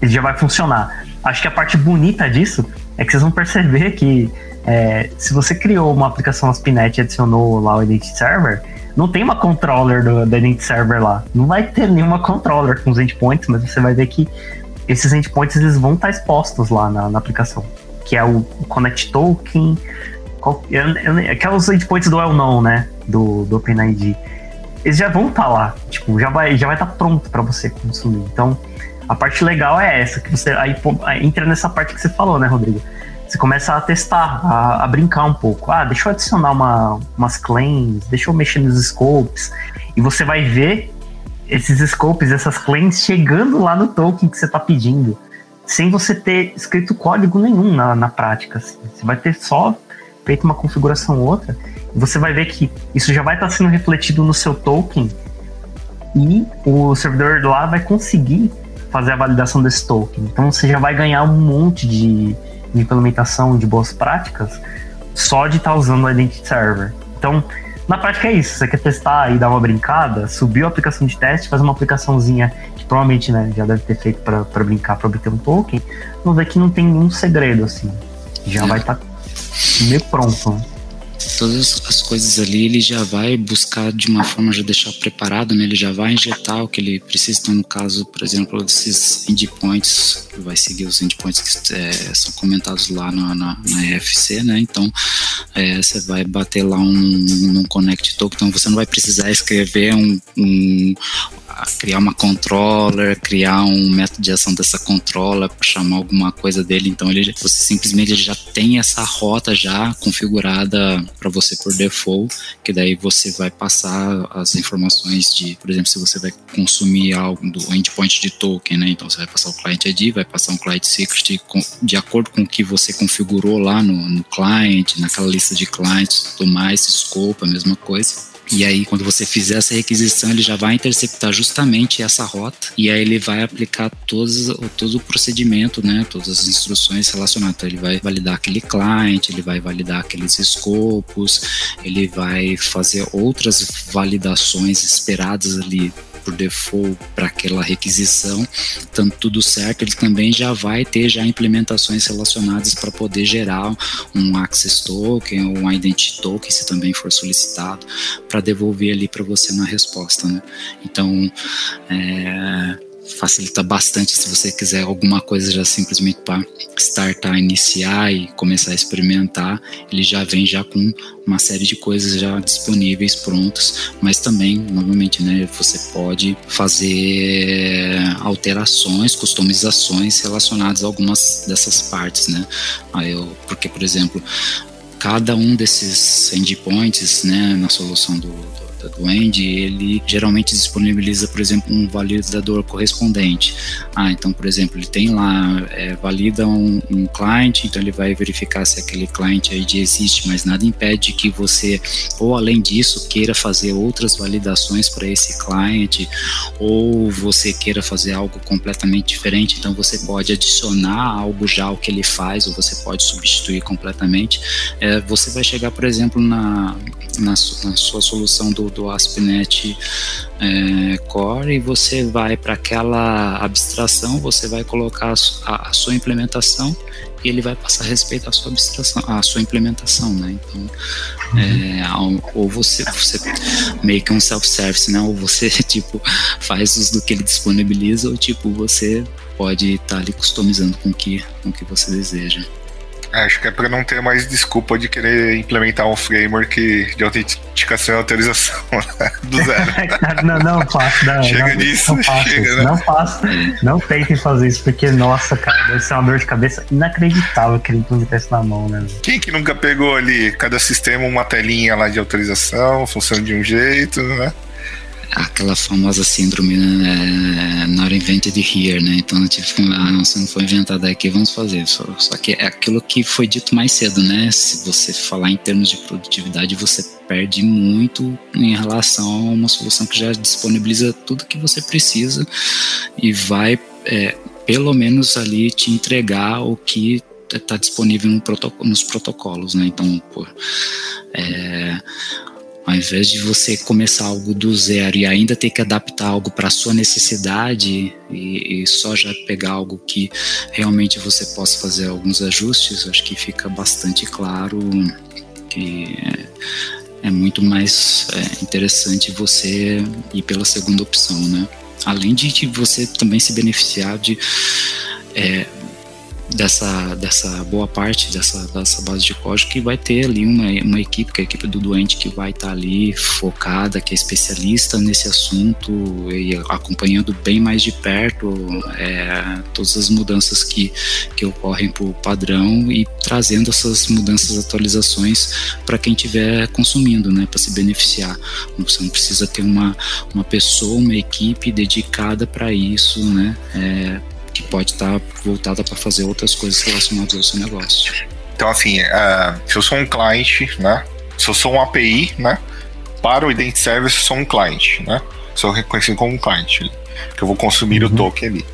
ele já vai funcionar. Acho que a parte bonita disso é que vocês vão perceber que é, se você criou uma aplicação ASP.NET e adicionou lá o Identity Server, não tem uma controller do, do Identity Server lá. Não vai ter nenhuma controller com os endpoints, mas você vai ver que esses endpoints eles vão estar expostos lá na, na aplicação. Que é o, Connect Token, qual, eu, eu, aqueles endpoints do well-known, né? Do, do OpenID. Eles já vão estar lá. Tipo, já vai já vai estar pronto para você consumir. Então, a parte legal é essa, que você aí, entra nessa parte que você falou, né, Rodrigo? Você começa a testar, a, a, brincar um pouco. Ah, deixa eu adicionar uma, umas claims, deixa eu mexer nos scopes. E você vai ver esses scopes, essas claims chegando lá no token que você está pedindo, sem você ter escrito código nenhum na, na prática. Assim. Você vai ter só feito uma configuração ou outra. E você vai ver que isso já vai estar tá sendo refletido no seu token e o servidor lá vai conseguir fazer a validação desse token. Então você já vai ganhar um monte de, de implementação de boas práticas só de estar tá usando o Identity Server. Então, na prática é isso. Você quer testar e dar uma brincada, subiu a aplicação de teste, fazer uma aplicaçãozinha que provavelmente né, já deve ter feito para brincar, para obter um token. Vamos ver que não tem nenhum segredo, assim. Já é. vai estar tá meio pronto. Todas as coisas ali ele já vai buscar de uma forma já deixar preparado, né? Ele já vai injetar o que ele precisa. Então, no caso, por exemplo, desses endpoints, vai seguir os endpoints que é, são comentados lá na, na, na RFC, né? Então, é, você vai bater lá um, um connect token. Então, você não vai precisar escrever um, um criar uma controller, criar um método de ação dessa controller para chamar alguma coisa dele. Então ele, você simplesmente já tem essa rota já configurada para você por default, que daí você vai passar as informações de, por exemplo, se você vai consumir algo do endpoint de token, né? Então você vai passar o client ID, vai passar um client secret de acordo com o que você configurou lá no, no client, naquela lista de clients, tudo mais, scope, a mesma coisa. E aí, quando você fizer essa requisição, ele já vai interceptar justamente essa rota e aí ele vai aplicar todos, todo o procedimento, né, todas as instruções relacionadas. Então, ele vai validar aquele client, ele vai validar aqueles escopos, ele vai fazer outras validações esperadas ali por default para aquela requisição, tanto tudo certo, ele também já vai ter já implementações relacionadas para poder gerar um access token ou um identity token, se também for solicitado, para devolver ali para você na resposta, né? Então, é, facilita bastante se você quiser alguma coisa já simplesmente para startar, iniciar e começar a experimentar, ele já vem já com uma série de coisas já disponíveis, prontas, mas também, novamente, né, você pode fazer alterações, customizações relacionadas a algumas dessas partes, né, Aí eu, porque, por exemplo, cada um desses endpoints, né, na solução do, do do End, ele geralmente disponibiliza, por exemplo, um validador correspondente. Ah, então, por exemplo, ele tem lá, é, valida um, um client, então ele vai verificar se aquele client ID existe, mas nada impede que você, ou além disso, queira fazer outras validações para esse client, ou você queira fazer algo completamente diferente, então você pode adicionar algo já ao que ele faz, ou você pode substituir completamente. É, você vai chegar, por exemplo, na, na, na sua solução do, do ASP.NET é, Core e você vai para aquela abstração, você vai colocar a, a, sua implementação e ele vai passar a respeitar a sua abstração, a sua implementação, né? Então, uhum. é, ou você, você meio que um self-service, né? Ou você, tipo, faz uso do que ele disponibiliza ou, tipo, você pode estar tá ali customizando com que, com que você deseja. Acho que é para não ter mais desculpa de querer implementar um framework de autenticação e autorização né? do zero. não, não faço. Não, chega não, nisso, não faço chega, né? Não faço. Não tentem fazer isso, porque, nossa, cara, deve ser uma dor de cabeça inacreditável querer implementar isso na mão, né? Quem que nunca pegou ali, cada sistema, uma telinha lá de autorização, funciona de um jeito, né? Aquela famosa síndrome, né? Na hora invented here, né? Então, tipo, ah, não, se não foi inventado aqui, vamos fazer. Só, só que é aquilo que foi dito mais cedo, né? Se você falar em termos de produtividade, você perde muito em relação a uma solução que já disponibiliza tudo que você precisa e vai, é, pelo menos ali, te entregar o que está disponível no nos protocolos, né? Então, pô, é, ao invés de você começar algo do zero e ainda ter que adaptar algo para sua necessidade e, e, só já pegar algo que realmente você possa fazer alguns ajustes, acho que fica bastante claro que é, é muito mais é, interessante você ir pela segunda opção, né? Além de você também se beneficiar de é, dessa, dessa boa parte dessa, dessa base de código que vai ter ali uma, uma equipe, que é a equipe do doente que vai estar tá ali focada, que é especialista nesse assunto e acompanhando bem mais de perto é, todas as mudanças que, que ocorrem por padrão e trazendo essas mudanças, atualizações para quem estiver consumindo, né, para se beneficiar. Você não precisa ter uma, uma pessoa, uma equipe dedicada para isso, né, é, que pode estar tá voltada para fazer outras coisas relacionadas ao seu negócio. Então, assim, uh, se eu sou um cliente, né? Se eu sou um API, né? Para o Identity Service, eu sou um cliente, né? Sou reconhecido como um cliente, que eu vou consumir uhum. o token ali.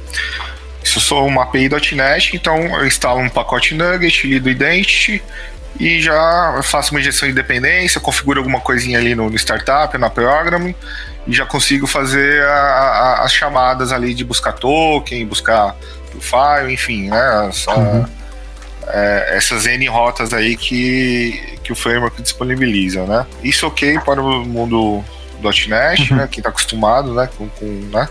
Se eu sou uma API.NET, então eu instalo um pacote Nugget do Identity e já faço uma injeção de dependência, configuro alguma coisinha ali no, no startup, na program e já consigo fazer a, a, as chamadas ali de buscar token, buscar file, enfim, né? Essa, uhum. é, essas N rotas aí que, que o framework disponibiliza, né? Isso ok para o mundo .NET, uhum. né? Quem está acostumado, né? Com, com, né?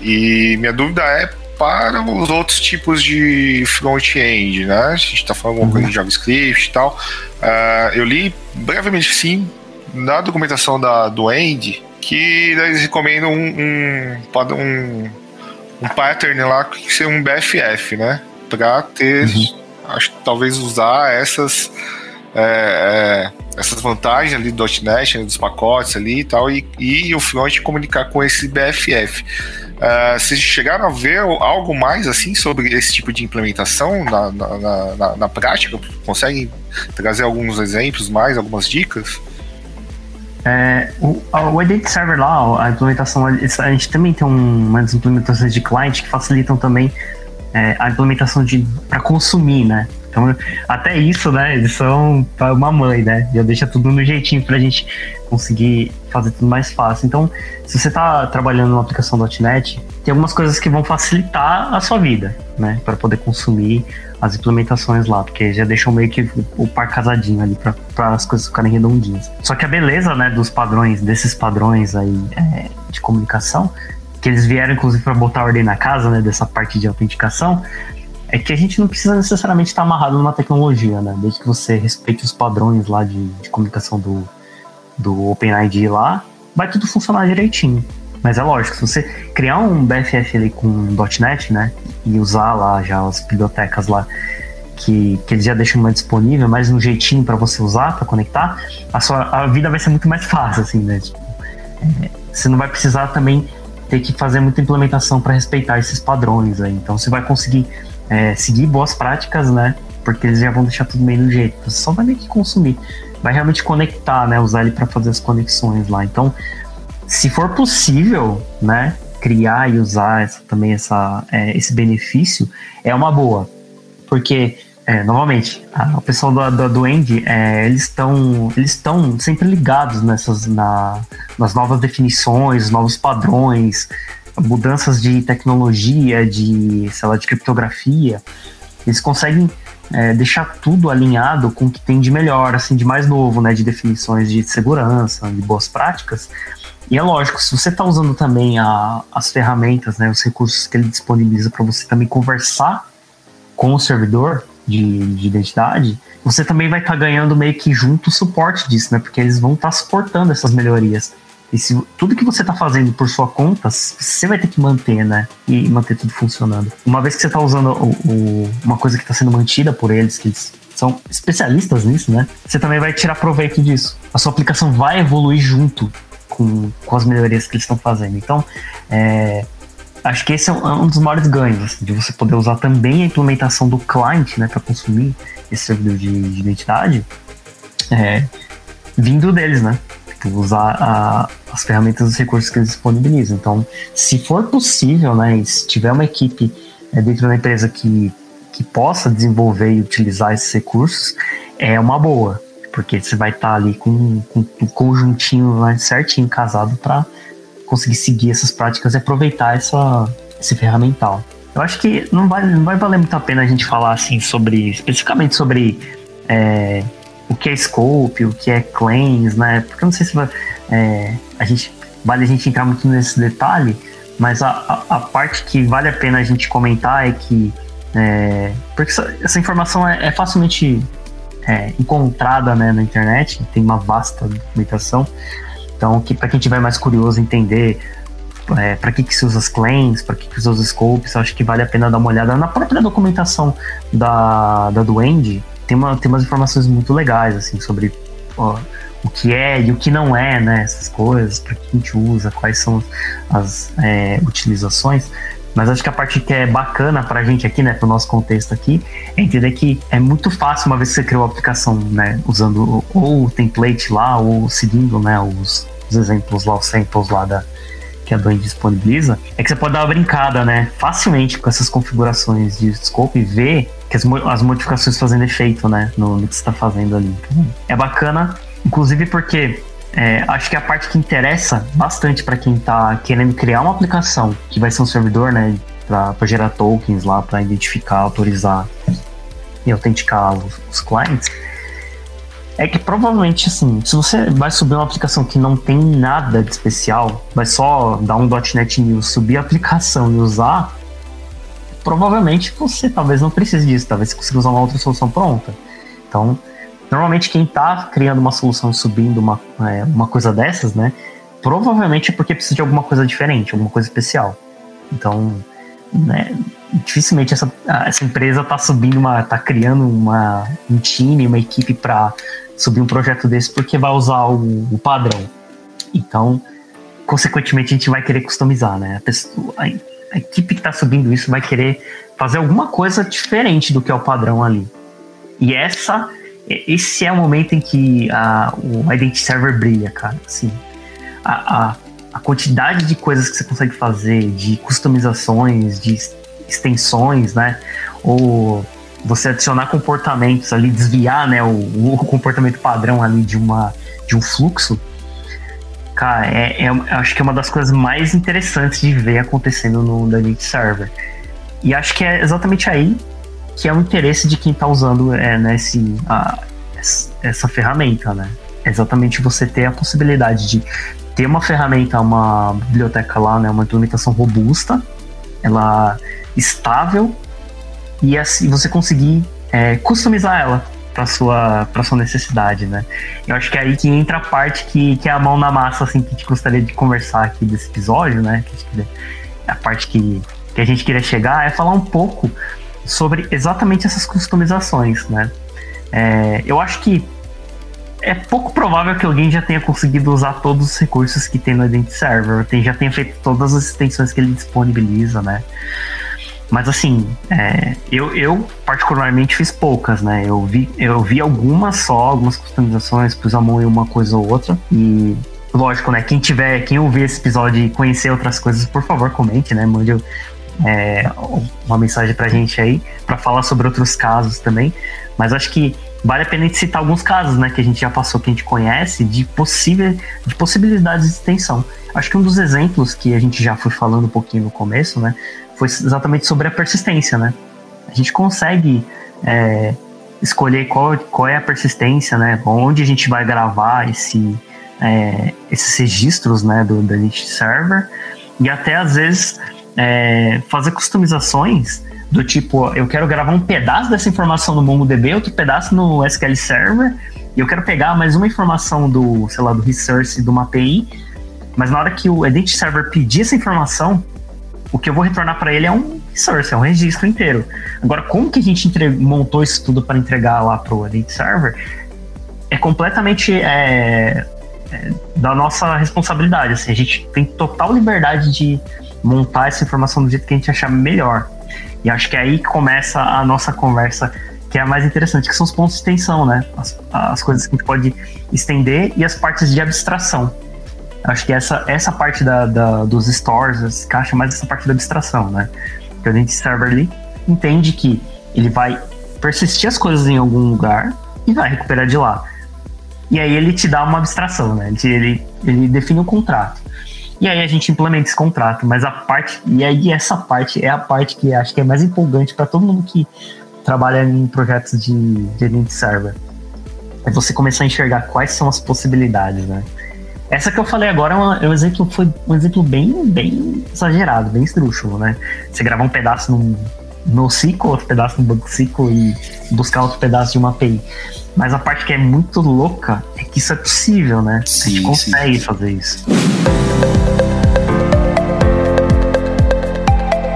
E minha dúvida é para os outros tipos de front-end, né? A gente está falando alguma coisa de uhum. JavaScript e tal. Uh, eu li brevemente, sim, na documentação da, do End, que eles recomendam um, um, um, um pattern lá que seja um BFF, né? Para ter, uhum. acho que talvez usar essas é, é, essas vantagens ali do .NET, né, dos pacotes ali e tal, e, e o front comunicar com esse BFF. Uh, vocês chegaram a ver algo mais assim sobre esse tipo de implementação na, na, na, na prática? Conseguem trazer alguns exemplos mais, algumas dicas? É, o, o Identity Server lá, a implementação, a gente também tem um, umas implementações de client que facilitam também é, a implementação para consumir, né? Então, até isso, né? Eles são uma mãe, né? Já deixa tudo no jeitinho pra gente conseguir fazer tudo mais fácil. Então, se você está trabalhando numa aplicação .NET, tem algumas coisas que vão facilitar a sua vida, né? Para poder consumir as implementações lá, porque já deixam meio que o par casadinho ali para as coisas ficarem redondinhas. Só que a beleza, né, dos padrões, desses padrões aí é, de comunicação, que eles vieram inclusive para botar ordem na casa, né, dessa parte de autenticação, é que a gente não precisa necessariamente estar amarrado numa tecnologia, né? Desde que você respeite os padrões lá de, de comunicação do, do OpenID lá, vai tudo funcionar direitinho. Mas é lógico, se você criar um BFF ali com .NET, né, e usar lá já as bibliotecas lá que, que eles já deixam mais disponível, mais um jeitinho para você usar, para conectar, a sua a vida vai ser muito mais fácil, assim, né? Tipo, é, você não vai precisar também ter que fazer muita implementação para respeitar esses padrões aí. Então você vai conseguir é, seguir boas práticas, né? Porque eles já vão deixar tudo meio do jeito. Você só vai ter que consumir. Vai realmente conectar, né? Usar ele para fazer as conexões lá. Então, se for possível, né? Criar e usar essa, também essa, é, esse benefício, é uma boa. Porque é, novamente, a, o pessoal do, do, do é, eles estão eles estão sempre ligados nessas na, nas novas definições, novos padrões, mudanças de tecnologia, de, sei lá, de criptografia, eles conseguem é, deixar tudo alinhado com o que tem de melhor, assim, de mais novo, né, de definições de segurança, de boas práticas. E é lógico, se você está usando também a, as ferramentas, né, os recursos que ele disponibiliza para você também conversar com o servidor de, de identidade, você também vai estar tá ganhando meio que junto o suporte disso, né, porque eles vão estar tá suportando essas melhorias. E se tudo que você está fazendo por sua conta, você vai ter que manter, né? E manter tudo funcionando. Uma vez que você está usando o, o, uma coisa que está sendo mantida por eles, que eles são especialistas nisso, né? Você também vai tirar proveito disso. A sua aplicação vai evoluir junto com, com as melhorias que eles estão fazendo. Então, é, acho que esse é um dos maiores ganhos, assim, de você poder usar também a implementação do client, né, para consumir esse servidor de, de identidade, é, vindo deles, né? Usar a, as ferramentas os recursos que eles disponibilizam. Então, se for possível, né, se tiver uma equipe é, dentro da empresa que, que possa desenvolver e utilizar esses recursos, é uma boa, porque você vai estar tá ali com, com um conjuntinho né, certinho casado para conseguir seguir essas práticas e aproveitar essa, esse ferramental. Eu acho que não vai, não vai valer muito a pena a gente falar assim sobre, especificamente sobre é, o que é scope, o que é claims, né? Porque eu não sei se vai, é, a gente vale a gente entrar muito nesse detalhe, mas a, a, a, parte que vale a pena a gente comentar é que é, porque essa, essa informação é, é facilmente é, encontrada né, na internet, tem uma vasta documentação. Então, que para quem tiver mais curioso entender é, para que, que se usa as claims, para que, que se usa os scopes, acho que vale a pena dar uma olhada na própria documentação da, da Duende. Tem, uma, tem umas informações muito legais assim sobre ó, o que é e o que não é, né? Essas coisas, para que a gente usa, quais são as é, utilizações. Mas acho que a parte que é bacana para a gente aqui, né, para o nosso contexto aqui, é entender que é muito fácil, uma vez que você criou a aplicação, né, usando ou o template lá, ou seguindo, né, os, os exemplos lá, os samples lá da, que a Duende disponibiliza, é que você pode dar uma brincada, né, facilmente com essas configurações de scope e ver que as, as modificações fazendo efeito, né, no, no que você está fazendo ali. É bacana, inclusive porque é, acho que a parte que interessa bastante para quem está querendo criar uma aplicação que vai ser um servidor, né, para gerar tokens lá, para identificar, autorizar e autenticar os, os, clients, é que provavelmente, assim, se você vai subir uma aplicação que não tem nada de especial, vai só dar um .NET News, subir a aplicação e usar, provavelmente você talvez não precise disso, talvez você consiga usar uma outra solução pronta. Então, Normalmente quem está criando uma solução subindo uma, é, uma coisa dessas, né? Provavelmente é porque precisa de alguma coisa diferente, alguma coisa especial. Então, né, dificilmente essa, essa empresa está subindo uma, está criando uma, um time, uma equipe para subir um projeto desse porque vai usar o, o, padrão. Então, consequentemente, a gente vai querer customizar, né? A, pessoa, a, a equipe que está subindo isso vai querer fazer alguma coisa diferente do que é o padrão ali. E essa esse é o momento em que a, o Identity Server brilha, cara. Assim, a, a, a, quantidade de coisas que você consegue fazer, de customizações, de extensões, né? Ou você adicionar comportamentos ali, desviar né, o, o comportamento padrão ali de, uma, de um fluxo. Cara, é, é, acho que é uma das coisas mais interessantes de ver acontecendo no Identity Server. E acho que é exatamente aí que é o interesse de quem está usando é, né, a, essa ferramenta, né? É exatamente você ter a possibilidade de ter uma ferramenta, uma biblioteca lá, né, uma implementação robusta, ela estável e assim você conseguir é, customizar ela para sua para sua necessidade, né? Eu acho que é aí que entra a parte que, que é a mão na massa assim que gente gostaria de conversar aqui desse episódio, né? a parte que, que a gente queria chegar é falar um pouco sobre exatamente essas customizações, né? É, eu acho que é pouco provável que alguém já tenha conseguido usar todos os recursos que tem no Identity Server, tem, já tenha feito todas as extensões que ele disponibiliza, né? Mas assim, é, eu, eu particularmente fiz poucas, né? Eu vi, eu vi algumas só, algumas customizações, pus a mão em uma coisa ou outra. E lógico, né? Quem tiver, quem ouvir esse episódio e conhecer outras coisas, por favor, comente, né? Mande é, uma mensagem pra gente aí, para falar sobre outros casos também. Mas acho que vale a pena a gente citar alguns casos, né, que a gente já passou, que a gente conhece, de, possível, de possibilidades de extensão. Acho que um dos exemplos que a gente já foi falando um pouquinho no começo, né, foi exatamente sobre a persistência, né. A gente consegue é, escolher qual, qual é a persistência, né, onde a gente vai gravar esse, é, esses registros, né, do, do Server, e até às vezes é, fazer customizações do tipo, eu quero gravar um pedaço dessa informação no MongoDB, outro pedaço no SQL Server, e eu quero pegar mais uma informação do, sei lá, do resource de uma API, mas na hora que o Identity Server pedir essa informação, o que eu vou retornar para ele é um resource, é um registro inteiro. Agora, como que a gente montou isso tudo para entregar lá para o Identity Server? É completamente é, é, da nossa responsabilidade. Assim, a gente tem total liberdade de montar essa informação do jeito que a gente achar melhor. E acho que é aí que começa a nossa conversa, que é a mais interessante, que são os pontos de tensão, né? As, as coisas que a gente pode estender e as partes de abstração. Acho que essa, essa parte da, da dos stores encaixa mais essa parte da abstração, né? Que o Identity Server ali entende que ele vai persistir as coisas em algum lugar e vai recuperar de lá. E aí ele te dá uma abstração, né? Ele, ele, ele define um contrato. E aí a gente implementa esse contrato, mas a parte. E aí essa parte é a parte que acho que é mais empolgante para todo mundo que trabalha em projetos de, de Identity Server. É você começar a enxergar quais são as possibilidades, né? Essa que eu falei agora é, uma, é um exemplo, foi um exemplo bem, bem exagerado, bem estrúxulo, né? Você gravar um pedaço num, no SQL, outro pedaço no banco SQL e buscar outro pedaço de uma API. Mas a parte que é muito louca é que isso é possível, né? Sim, a gente consegue sim. fazer isso.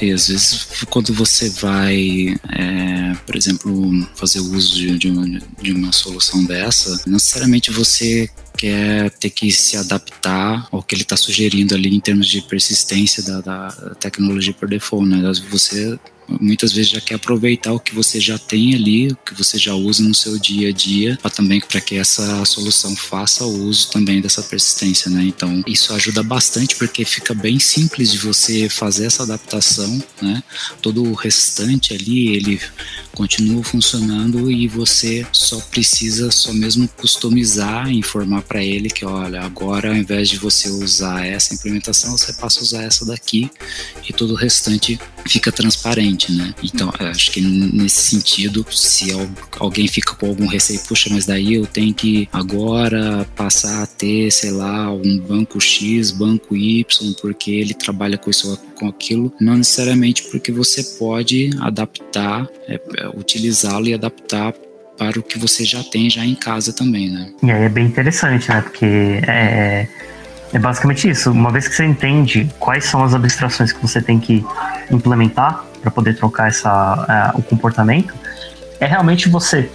E às vezes, quando você vai, é, por exemplo, fazer uso de, de, uma, de uma solução dessa, necessariamente você quer ter que se adaptar ao que ele está sugerindo ali em termos de persistência da, da tecnologia por default, né? Você muitas vezes já quer aproveitar o que você já tem ali, o que você já usa no seu dia a dia, para também para que essa solução faça uso também dessa persistência, né? Então isso ajuda bastante porque fica bem simples de você fazer essa adaptação, né? Todo o restante ali ele continua funcionando e você só precisa só mesmo customizar, informar para ele que olha agora ao invés de você usar essa implementação você passa a usar essa daqui e todo o restante fica transparente, né? Então, acho que nesse sentido, se alguém fica com algum receio, puxa, mas daí eu tenho que agora passar a ter, sei lá, um banco X, banco Y, porque ele trabalha com isso com aquilo, não necessariamente porque você pode adaptar, é, é utilizá-lo e adaptar para o que você já tem já em casa também, né? E aí é bem interessante, né? Porque é, é basicamente isso. Uma vez que você entende quais são as abstrações que você tem que implementar para poder trocar essa, uh, o comportamento, é realmente você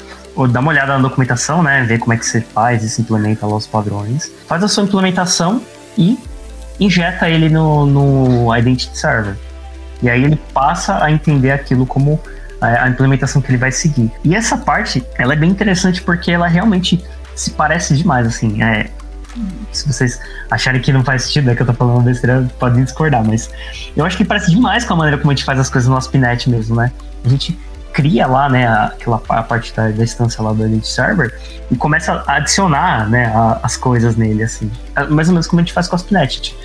dar uma olhada na documentação, né? Ver como é que você faz e se implementa lá os padrões. Faz a sua implementação e injeta ele no, no Identity Server. E aí ele passa a entender aquilo como a, a implementação que ele vai seguir. E essa parte, ela é bem interessante porque ela realmente se parece demais, assim. É, se vocês acharem que não faz sentido, é que eu tô falando besteira, podem discordar, mas eu acho que parece demais com a maneira como a gente faz as coisas no nosso Pinet mesmo, né? A gente cria lá, né, aquela a parte da, da instância lá do Elite Server e começa a adicionar, né, a, as coisas nele, assim. É mais ou menos como a gente faz com as Pinet.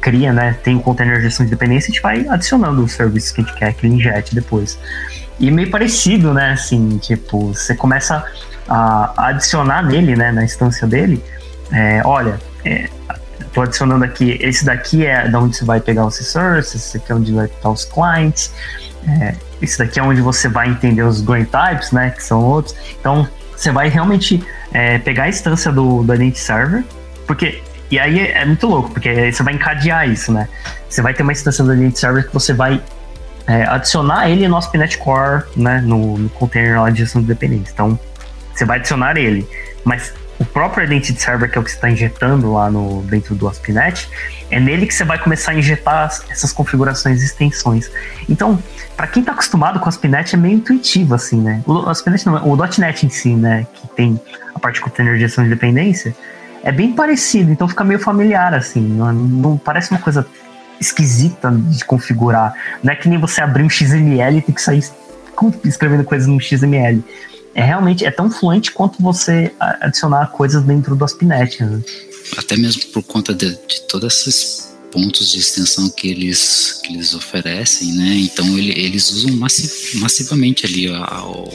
Cria, né, tem um container de gestão de dependência e a gente vai adicionando os serviços que a gente quer que ele injete depois. E meio parecido, né, assim, tipo, você começa a adicionar nele, né, na instância dele, é, olha, é, tô adicionando aqui, esse daqui é da onde você vai pegar os resources, esse aqui é onde vai estar os clients, é, esse daqui é onde você vai entender os green types, né, que são outros. Então, você vai realmente é, pegar a instância do, do Identity Server, porque e aí é, é muito louco, porque você vai encadear isso, né? Você vai ter uma instância do Identity Server que você vai é, adicionar ele no ASP.NET Core, né, no, no container lá de gestão de dependência. Então, você vai adicionar ele, mas o próprio Identity Server, que é o que você está injetando lá no, dentro do ASP.NET, é nele que você vai começar a injetar essas configurações e extensões. Então, para quem está acostumado com o ASP.NET, é meio intuitivo, assim, né? O ASP.NET não, o .NET em si, né, que tem a parte com de gestão de dependência, é bem parecido, então fica meio familiar, assim, não, não parece uma coisa esquisita de configurar. Não é que nem você abrir um XML e ter que sair escrevendo coisas no XML é realmente é tão fluente quanto você adicionar coisas dentro do ASP.NET. Né? Até mesmo por conta de, de todos esses pontos de extensão que eles, que eles oferecem, né? Então ele, eles usam massiv, massivamente ali o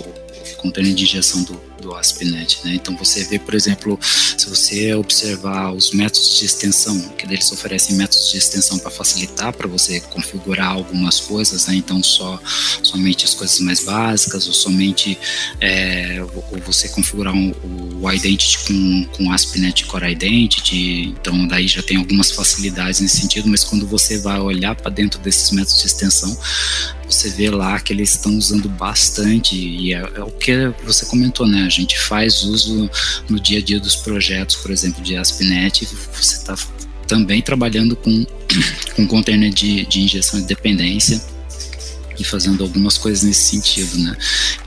container de injeção do, do ASP.NET. Né? Então você vê, por exemplo, se você observar os métodos de extensão, que eles oferecem métodos de extensão para facilitar para você configurar algumas coisas, né? então só somente as coisas mais básicas ou somente é, ou você configurar um, o identity com, com ASP.NET Core Identity, então daí já tem algumas facilidades nesse sentido, mas quando você vai olhar para dentro desses métodos de extensão, você vê lá que eles estão usando bastante e é, é, o que você comentou, né? Gente faz uso no dia a dia dos projetos, por exemplo, de ASP.NET, você está também trabalhando com, com container de, de injeção de dependência e fazendo algumas coisas nesse sentido, né?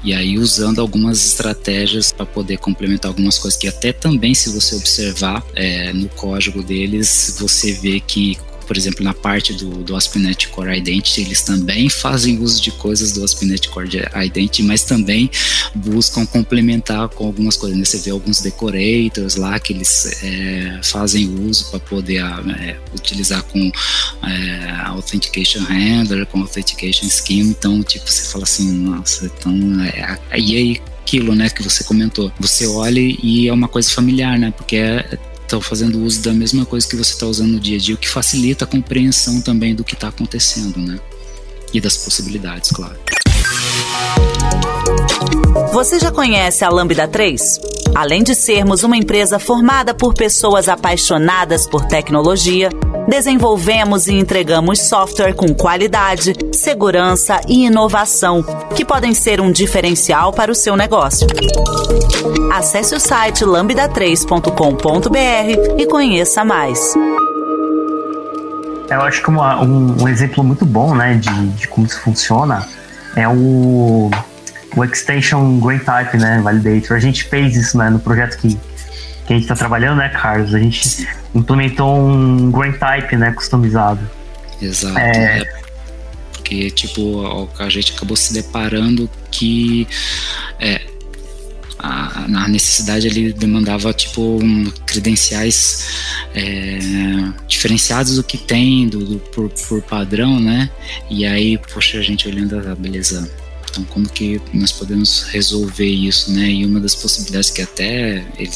E aí usando algumas estratégias para poder complementar algumas coisas que até também se você observar é, no código deles, você vê que por exemplo, na parte do, do ASP.NET Core Identity, eles também fazem uso de coisas do ASP.NET Core Identity, mas também buscam complementar com algumas coisas. Né? Você vê alguns decorators lá que eles é, fazem uso para poder é, utilizar com é, Authentication Handler, com Authentication Scheme. Então, tipo, você fala assim, nossa, então, é, e aí aquilo, né, que você comentou. Você olha e é uma coisa familiar, né, porque é, estão fazendo uso da mesma coisa que você está usando no dia a dia, o que facilita a compreensão também do que está acontecendo, né? E das possibilidades, claro. Você já conhece a Lambda 3? Além de sermos uma empresa formada por pessoas apaixonadas por tecnologia, desenvolvemos e entregamos software com qualidade, segurança e inovação, que podem ser um diferencial para o seu negócio. Acesse o site lambda3.com.br e conheça mais. Eu acho que uma, um, um, exemplo muito bom né, de, de como isso funciona é o, o Extension Green Type né, Validator. A gente fez isso né, no projeto que, que a gente está trabalhando, né, Carlos? A gente implementou um Green Type né, customizado. Exato. É, é porque, tipo, a gente acabou se deparando que é, a, a necessidade ele demandava tipo um, credenciais é, diferenciados do que tem do, do por, por, padrão, né? E aí, poxa, a gente olhando, a ah, beleza, então, como que nós podemos resolver isso, né? E uma das possibilidades que até ele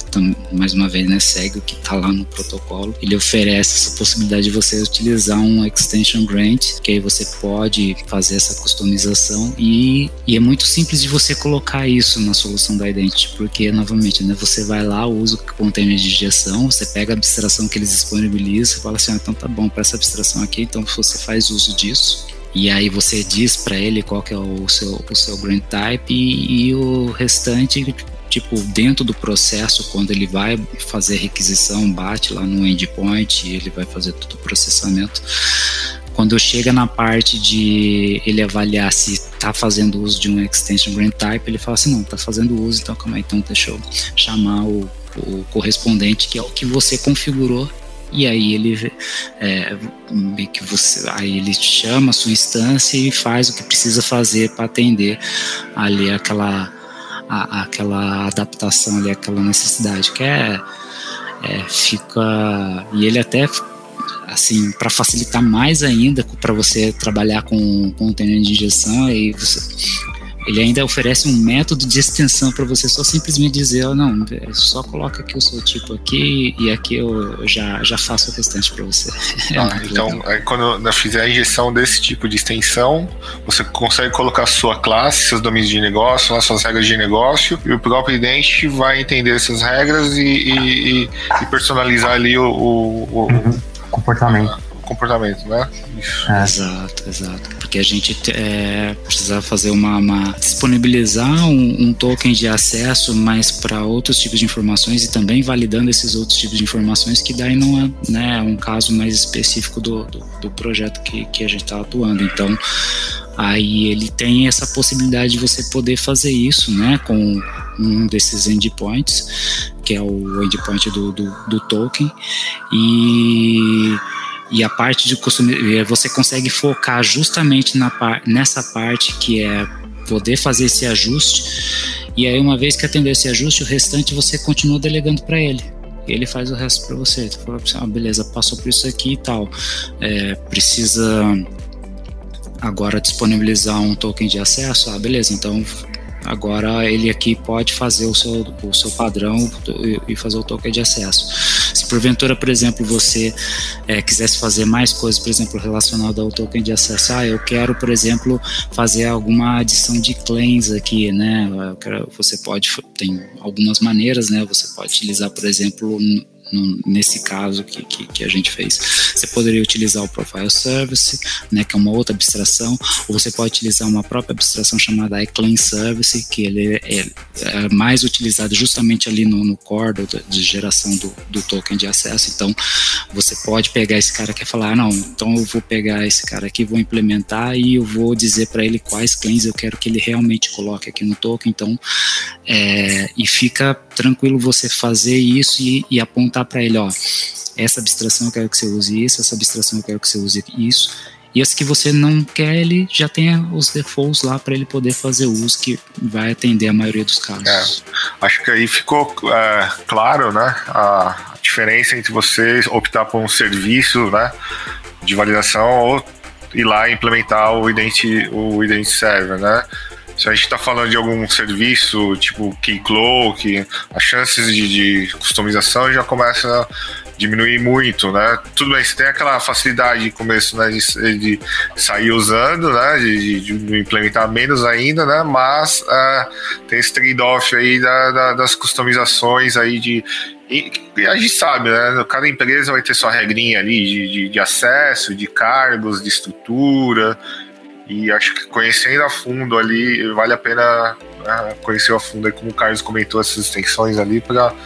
mais uma vez, né, segue o que está lá no protocolo, ele oferece essa possibilidade de você utilizar um extension grant, que aí você pode fazer essa customização e, e é muito simples de você colocar isso na solução da Identity, porque novamente, né, você vai lá, usa o container de injeção, você pega a abstração que eles disponibilizam, e fala assim, ah, então tá bom, para essa abstração aqui, então você faz uso disso e aí você diz para ele qual que é o seu, o seu green type e, e, o restante, tipo, dentro do processo, quando ele vai fazer requisição, bate lá no endpoint ele vai fazer todo o processamento. Quando chega na parte de ele avaliar se está fazendo uso de um extension green type, ele fala assim, não, está fazendo uso, então calma aí, então deixa eu chamar o, o correspondente, que é o que você configurou e aí ele é, que você aí ele chama a sua instância e faz o que precisa fazer para atender ali aquela a, aquela adaptação ali aquela necessidade que é, é fica e ele até assim para facilitar mais ainda para você trabalhar com container de injeção aí você ele ainda oferece um método de extensão para você só simplesmente dizer, oh, não, é, só coloca aqui o seu tipo aqui e aqui eu já, já faço o restante para você. Ah, então, quando eu fizer a injeção desse tipo de extensão, você consegue colocar sua classe, seus domínios de negócio, suas regras de negócio, e o próprio idente vai entender essas regras e, e, e personalizar ali o, o, o uhum. comportamento comportamento, né? Isso. É. Exato, exato. Porque a gente é, precisa fazer uma, uma disponibilizar um, um, token de acesso, mas para outros tipos de informações e também validando esses outros tipos de informações, que daí não é né, um caso mais específico do, do, do projeto que, que a gente está atuando. Então, aí ele tem essa possibilidade de você poder fazer isso, né, com um desses endpoints, que é o endpoint do, do, do token, e e a parte de costume, você consegue focar justamente na, nessa parte que é poder fazer esse ajuste. E aí, uma vez que atender esse ajuste, o restante você continua delegando para ele. Ele faz o resto para você. Fala ah, beleza, passou por isso aqui e tal. É, precisa agora disponibilizar um token de acesso? Ah, beleza, então agora ele aqui pode fazer o seu, o seu padrão e fazer o token de acesso. Se porventura, por exemplo, você é, quisesse fazer mais coisas, por exemplo, relacionado ao token de acesso, ah, eu quero, por exemplo, fazer alguma adição de claims aqui, né? Quero, você pode, tem algumas maneiras, né? Você pode utilizar, por exemplo, nesse caso que, que, que, a gente fez. Você poderia utilizar o Profile Service, né, que é uma outra abstração, ou você pode utilizar uma própria abstração chamada iClaim Service, que ele é, é, mais utilizado justamente ali no, no core do, de geração do, do, token de acesso. Então, você pode pegar esse cara que falar, ah, não, então eu vou pegar esse cara aqui, vou implementar e eu vou dizer para ele quais claims eu quero que ele realmente coloque aqui no token. Então, é, e fica tranquilo você fazer isso e, e apontar para ele, ó, essa abstração eu quero que você use isso, essa abstração eu quero que você use isso. E as que você não quer, ele já tem os defaults lá para ele poder fazer uso, que vai atender a maioria dos casos. É, acho que aí ficou é, claro, né, a diferença entre você optar por um serviço, né, de validação ou ir lá implementar o Identity, o Identity Server, né? Se a gente está falando de algum serviço, tipo Keycloak, as chances de, de customização já começam a diminuir muito, né? Tudo bem, você tem aquela facilidade de começo, né, de, de sair usando, né, de, de, implementar menos ainda, né? Mas uh, tem esse trade-off aí da, da, das customizações aí de e, a gente sabe, né? Cada empresa vai ter sua regrinha ali de, de, de acesso, de cargos, de estrutura. E acho que conhecendo a fundo ali, vale a pena uh, conhecer a fundo, aí, como o Carlos comentou, essas extensões ali, para uh,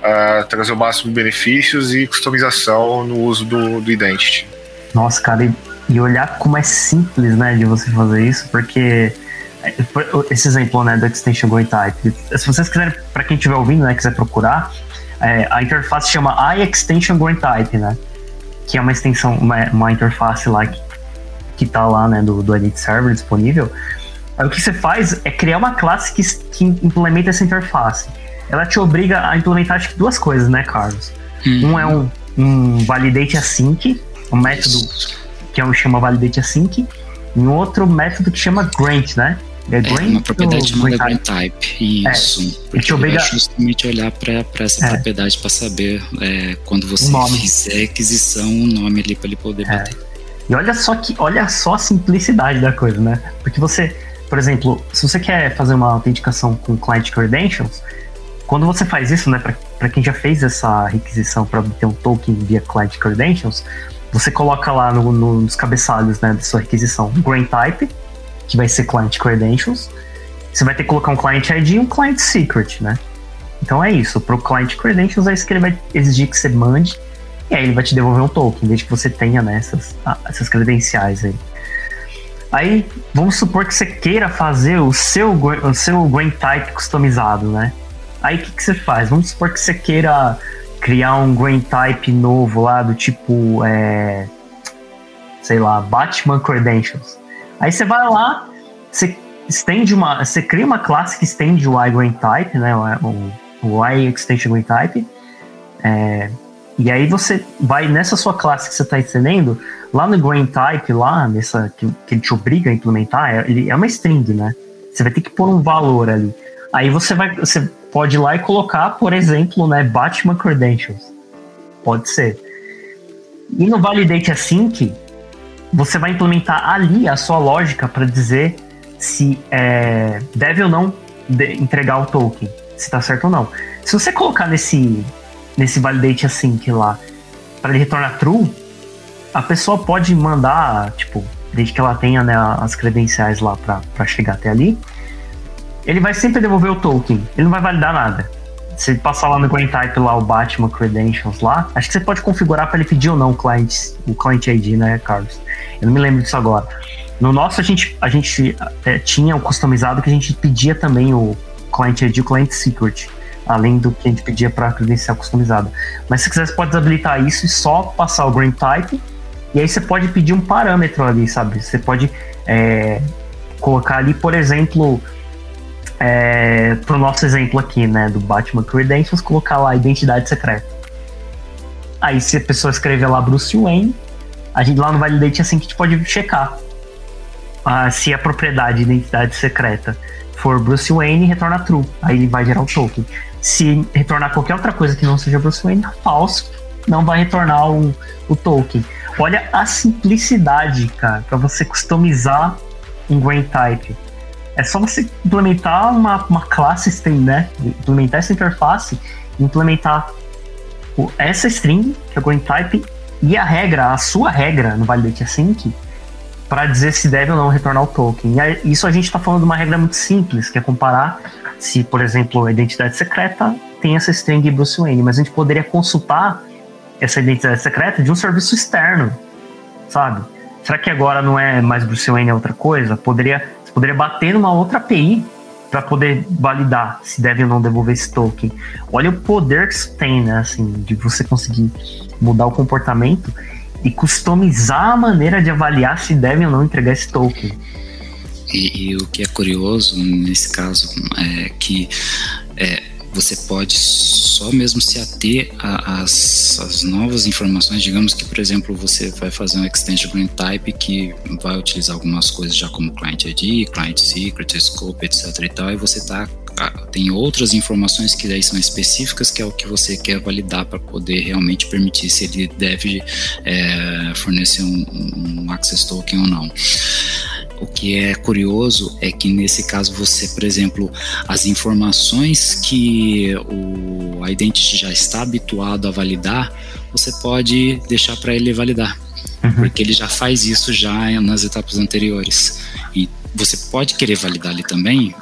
é, trazer o máximo de benefícios e customização no uso do, do Identity. Nossa, cara, e, e olhar como é simples, né, de você fazer isso, porque é, esse exemplo, né, do Extension Going Type, se vocês quiserem, para quem estiver ouvindo, né, quiser procurar, é, a interface chama iExtension Going Type, né, que é uma extensão, uma, uma interface lá que que tá lá, né, do, do Edit Server disponível, aí o que você faz é criar uma classe que, que implementa essa interface. Ela te obriga a implementar acho que duas coisas, né, Carlos? Uhum. Um é um, um validate async, um método que é um, chama validate async, e um outro método que chama grant, né? É, é uma propriedade chamada grant type. Isso. É, porque obriga... justamente olhar para essa é. propriedade para saber é, quando você fizer aquisição, o nome ali para ele poder é. bater. E olha só que, olha só a simplicidade da coisa, né? Porque você, por exemplo, se você quer fazer uma autenticação com client credentials, quando você faz isso, né, para quem já fez essa requisição para obter um token via client credentials, você coloca lá no, no, nos cabeçalhos, né, da sua requisição, grain type, que vai ser client credentials. Você vai ter que colocar um client ID e um client secret, né? Então é isso. Para o client credentials é isso que ele vai exigir que você mande e aí ele vai te devolver um token, desde que você tenha né, essas, essas credenciais aí. Aí, vamos supor que você queira fazer o seu, o seu Grain Type customizado, né? Aí o que, que você faz? Vamos supor que você queira criar um Grain Type novo lá, do tipo, é, sei lá, Batman Credentials. Aí você vai lá, você estende uma, você cria uma classe que estende o iGrain Type, né? O, o Grain Type. É, e aí você vai nessa sua classe que você está estendendo, lá no Grain Type, lá nessa que, que ele te obriga a implementar, é, ele é uma string, né? Você vai ter que pôr um valor ali. Aí você vai, você pode ir lá e colocar, por exemplo, né, Batman Credentials. Pode ser. E no Validate Async, você vai implementar ali a sua lógica para dizer se é, deve ou não entregar o token, se está certo ou não. Se você colocar nesse nesse validate async lá, para ele retornar true, a pessoa pode mandar, tipo, desde que ela tenha né, as credenciais lá para chegar até ali, ele vai sempre devolver o token, ele não vai validar nada. Se passar lá no green type lá o Batman Credentials lá, acho que você pode configurar para ele pedir ou não o client, o client ID, né, Carlos? Eu não me lembro disso agora. No nosso a gente, a gente é, tinha o customizado que a gente pedia também o client ID o client secret além do que a gente pedia para credencial customizada. Mas se quiser, você pode desabilitar isso e só passar o green type. E aí você pode pedir um parâmetro ali, sabe? Você pode é, colocar ali, por exemplo, é, para o nosso exemplo aqui, né, do Batman Credentials, colocar lá identidade secreta. Aí se a pessoa escrever lá Bruce Wayne, a gente lá no Validate assim que a gente pode checar ah, se a propriedade de identidade secreta for Bruce Wayne, retorna true. Aí ele vai gerar o token. Se retornar qualquer outra coisa que não seja Bruce Wayne, falso, não vai retornar o, o token. Olha a simplicidade, cara, para você customizar um Grain Type. É só você implementar uma, uma classe string, né? Implementar essa interface, implementar essa string, que é o Grain Type, e a regra, a sua regra no Validate Async, para dizer se deve ou não retornar o token. E isso a gente está falando de uma regra muito simples, que é comparar se, por exemplo, a identidade secreta tem essa string Bruce Wayne, mas a gente poderia consultar essa identidade secreta de um serviço externo, sabe? Será que agora não é mais Bruce Wayne é outra coisa? Poderia, você poderia bater numa outra API para poder validar se deve ou não devolver esse token. Olha o poder que isso tem, né? Assim, de você conseguir mudar o comportamento e customizar a maneira de avaliar se deve ou não entregar esse token. E, e o que é curioso nesse caso é que é, você pode só mesmo se ater às novas informações. Digamos que, por exemplo, você vai fazer um extension green type que vai utilizar algumas coisas já como client ID, client secret, scope, etc. e tal, e você tá tem outras informações que daí são específicas, que é o que você quer validar para poder realmente permitir se ele deve é, fornecer um, um access token ou não. O que é curioso é que nesse caso você, por exemplo, as informações que o Identity já está habituado a validar, você pode deixar para ele validar. Uhum. Porque ele já faz isso já nas etapas anteriores. E você pode querer validar ali também,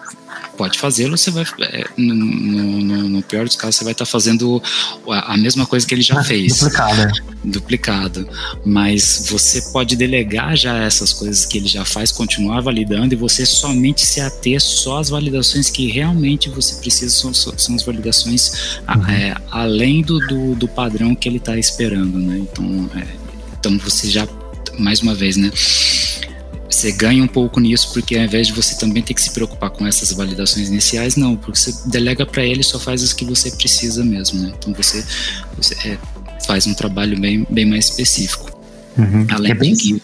pode fazê-lo, você vai, é, no, no, no, pior dos casos, você vai estar tá fazendo a, mesma coisa que ele já fez. Duplicado. Duplicado. Mas você pode delegar já essas coisas que ele já faz, continuar validando e você somente se ater só às validações que realmente você precisa, são, são as validações uhum. é, além do, do, do, padrão que ele está esperando, né? Então, é, então você já, mais uma vez, né? Você ganha um pouco nisso, porque ao invés de você também ter que se preocupar com essas validações iniciais, não, porque você delega para ele só faz as que você precisa mesmo, né? Então você, você é, faz um trabalho bem, bem mais específico. Uhum. Além, é de que,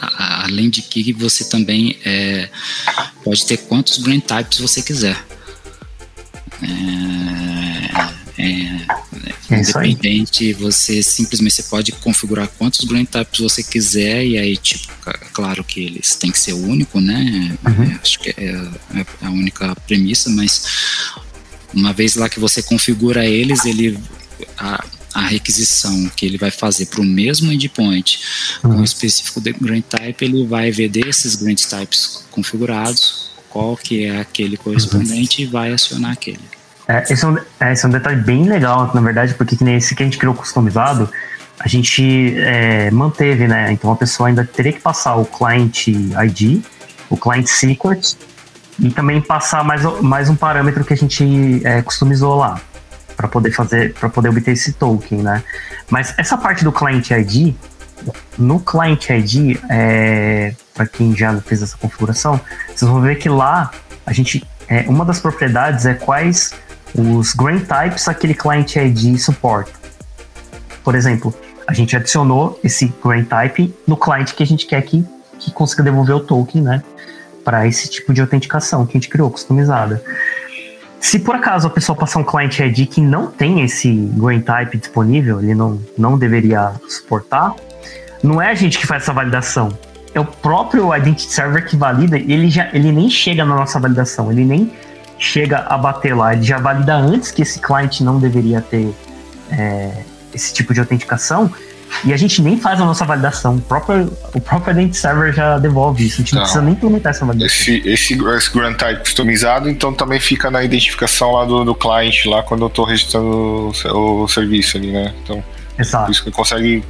a, a, além de que você também é, pode ter quantos brain types você quiser. É, é, é independente, você simplesmente você pode configurar quantos green types você quiser e aí, tipo, claro que eles têm que ser único, né? Uhum. É, acho que é, é, a única premissa, mas uma vez lá que você configura eles, ele a, a requisição que ele vai fazer para o mesmo endpoint uhum. com o específico de grant type, ele vai ver desses grant types configurados qual que é aquele correspondente uhum. e vai acionar aquele. É, esse, é um, é, esse é um detalhe bem legal, na verdade, porque que nem esse que a gente criou customizado, a gente é, manteve, né? Então a pessoa ainda teria que passar o client ID, o client secret e também passar mais, mais um parâmetro que a gente é, customizou lá para poder fazer, para poder obter esse token, né? Mas essa parte do client ID, no client ID, é, para quem já fez essa configuração, vocês vão ver que lá a gente, é, uma das propriedades é quais os grain types aquele client ID suporta. Por exemplo, a gente adicionou esse grain type no cliente que a gente quer que, que consiga devolver o token, né? Para esse tipo de autenticação que a gente criou, customizada. Se por acaso a pessoa passar um client ID que não tem esse grain type disponível, ele não, não deveria suportar, não é a gente que faz essa validação. É o próprio Identity Server que valida, ele, já, ele nem chega na nossa validação, ele nem chega a bater lá, ele já valida antes que esse cliente não deveria ter é, esse tipo de autenticação, e a gente nem faz a nossa validação. O próprio, o próprio Identity Server já devolve isso. A gente não, não precisa nem implementar essa validação. Esse, esse, esse Grant Type customizado, então também fica na identificação lá do, do cliente, lá quando eu estou registrando o, o, serviço ali, né? Então, Exato. por isso que consegue.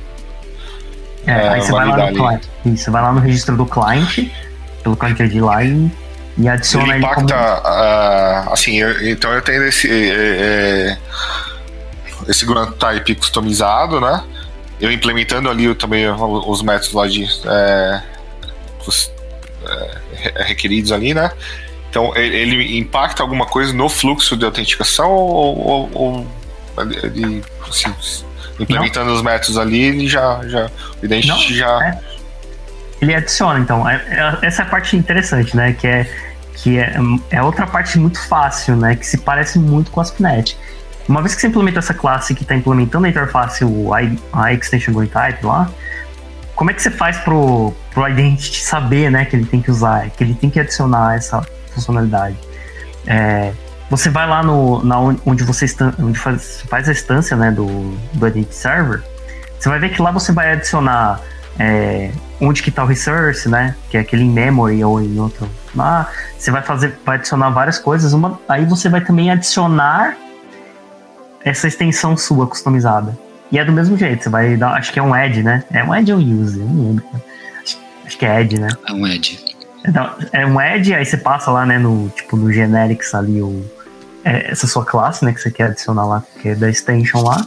É, é, aí você vai lá no. Isso, vai lá no registro do cliente, pelo cliente ID lá e e adiciona ele impacta, como... uh, assim, eu, então eu tenho esse é, é, esse grant type customizado, né? Eu implementando ali também os métodos lá de é, os, requeridos ali, né? Então ele, ele, impacta alguma coisa no fluxo de autenticação ou, ou, ou ele, assim, implementando Não. os métodos ali, ele já, já o Identity Não, já é ele adiciona, então. É, é, essa é a parte interessante, né? Que é que é, é outra parte muito fácil, né? Que se parece muito com a ASP.NET. Uma vez que você implementa essa classe que está implementando a interface, o, a, extension GoInType lá, como é que você faz pro, pro Identity saber, né, que ele tem que usar, que ele tem que adicionar essa funcionalidade? É, você vai lá no, na, onde você onde faz, faz a instância, né, do, do Identity Server, você vai ver que lá você vai adicionar é, onde que está o resource, né, que é aquele em memory ou em outro lá, você vai fazer, vai adicionar várias coisas, uma, aí você vai também adicionar essa extensão sua customizada. E é do mesmo jeito, você vai dar, acho que é um add, né? É um add ou use, eu não lembro. Acho, acho que é add, né? É um add. Então, é um add, aí você passa lá, né, no, tipo, no generics ali, o, é, essa sua classe, né, que você quer adicionar lá, que é da extension lá.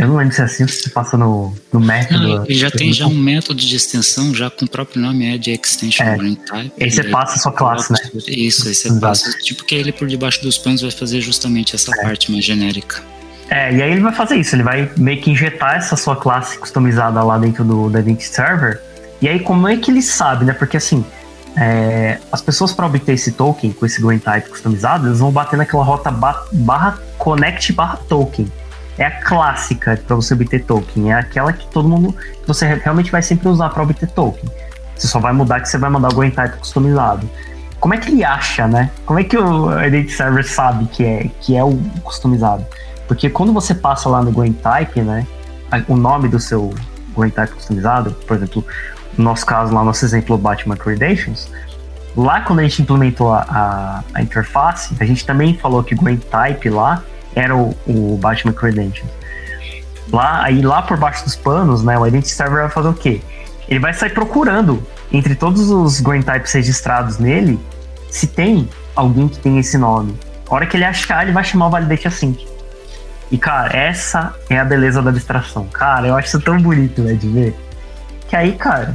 Eu não lembro se é assim, se você passa no, no método. Não, ele já tem já um método de extensão, já com o próprio nome add extension é. type. Aí você passa a sua classe, né? Isso, aí você Exato. passa, tipo que ele por debaixo dos panos vai fazer justamente essa é. parte mais genérica. É, e aí ele vai fazer isso, ele vai meio que injetar essa sua classe customizada lá dentro do, do Identity Server. E aí como é que ele sabe, né? Porque assim, é, as pessoas para obter esse token com esse GoInType customizado, eles vão bater naquela rota barra connect barra token. É a clássica para você obter token, é aquela que todo mundo, que você realmente vai sempre usar para obter token. Você só vai mudar que você vai mandar o GoInType customizado. Como é que ele acha, né? Como é que o Identity Server sabe que é, que é o customizado? Porque quando você passa lá no GoInType, né, o nome do seu GoInType customizado, por exemplo, no nosso caso, lá, nosso exemplo, Batman Credentials, lá quando a gente implementou a, a, a interface, a gente também falou que o GoInType lá era o, o Batman Credentials. Lá, aí lá por baixo dos panos, né, o Identity Server vai fazer o quê? Ele vai sair procurando entre todos os GoInTypes registrados nele se tem alguém que tem esse nome. A hora que ele achar, ele vai chamar o Validate Async. E, cara, essa é a beleza da abstração. Cara, eu acho isso tão bonito, né, de ver. Que aí, cara,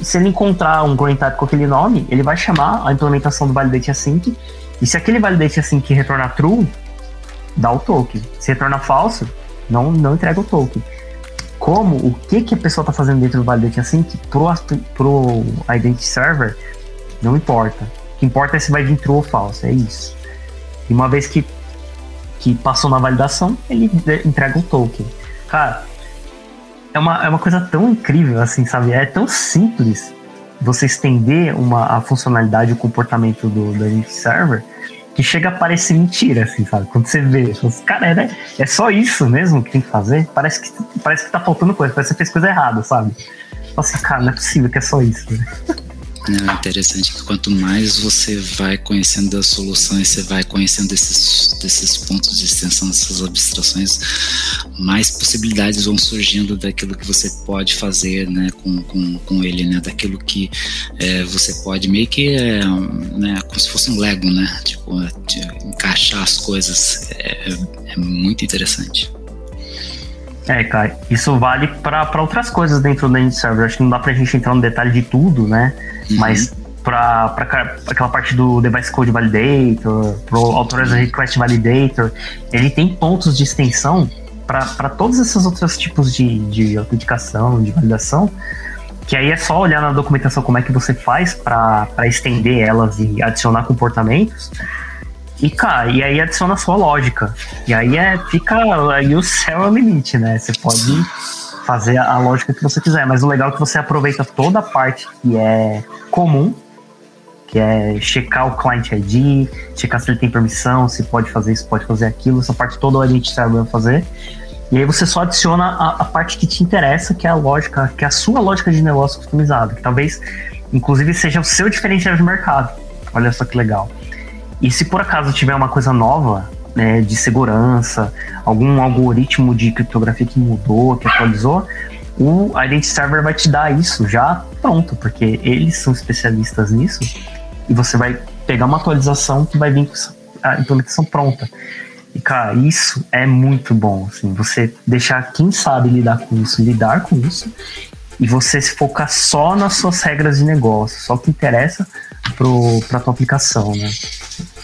se ele encontrar um green type com aquele nome, ele vai chamar a implementação do validate async. E se aquele validate async retornar true, dá o token. Se retorna falso, não, não entrega o token. Como, o que, que a pessoa está fazendo dentro do validate async pro, pro identity server, não importa. O que importa é se vai vir true ou falso, é isso. E uma vez que que passou na validação, ele entrega um token. Cara, é uma, é uma coisa tão incrível, assim, sabe? É tão simples você estender uma, a funcionalidade, o comportamento do, do server, que chega a parecer mentira, assim, sabe? Quando você vê, você, cara, é, é só isso mesmo que tem que fazer? Parece que, parece que tá faltando coisa, parece que você fez coisa errada, sabe? Nossa, cara, não é possível que é só isso. Né? É interessante que quanto mais você vai conhecendo das soluções, você vai conhecendo esses, desses pontos de extensão, dessas abstrações, mais possibilidades vão surgindo daquilo que você pode fazer né, com, com, com ele, né, daquilo que é, você pode meio que é, né, como se fosse um Lego, né, tipo, encaixar as coisas, é, é muito interessante. É, cara, isso vale para outras coisas dentro do End Server. Acho que não dá pra gente entrar no detalhe de tudo, né? Uhum. Mas para aquela parte do Device Code Validator, pro Authorize Request Validator, ele tem pontos de extensão para todos esses outros tipos de, de autenticação, de validação, que aí é só olhar na documentação como é que você faz para estender elas e adicionar comportamentos. E, cara, e aí adiciona a sua lógica. E aí é, fica. Aí o céu é o limite, né? Você pode fazer a lógica que você quiser, mas o legal é que você aproveita toda a parte que é comum, que é checar o client ID, checar se ele tem permissão, se pode fazer isso, pode fazer aquilo, essa parte toda Identity Server vai fazer. E aí você só adiciona a, a, parte que te interessa, que é a lógica, que é a sua lógica de negócio customizada, que talvez, inclusive, seja o seu diferencial de mercado. Olha só que legal. E se por acaso tiver uma coisa nova, né, de segurança, algum algoritmo de criptografia que mudou, que atualizou, o Identity Server vai te dar isso já pronto, porque eles são especialistas nisso e você vai pegar uma atualização que vai vir com a implementação pronta. E, cara, isso é muito bom, assim, você deixar quem sabe lidar com isso, lidar com isso, e você se focar só nas suas regras de negócio, só o que interessa para a tua aplicação, né?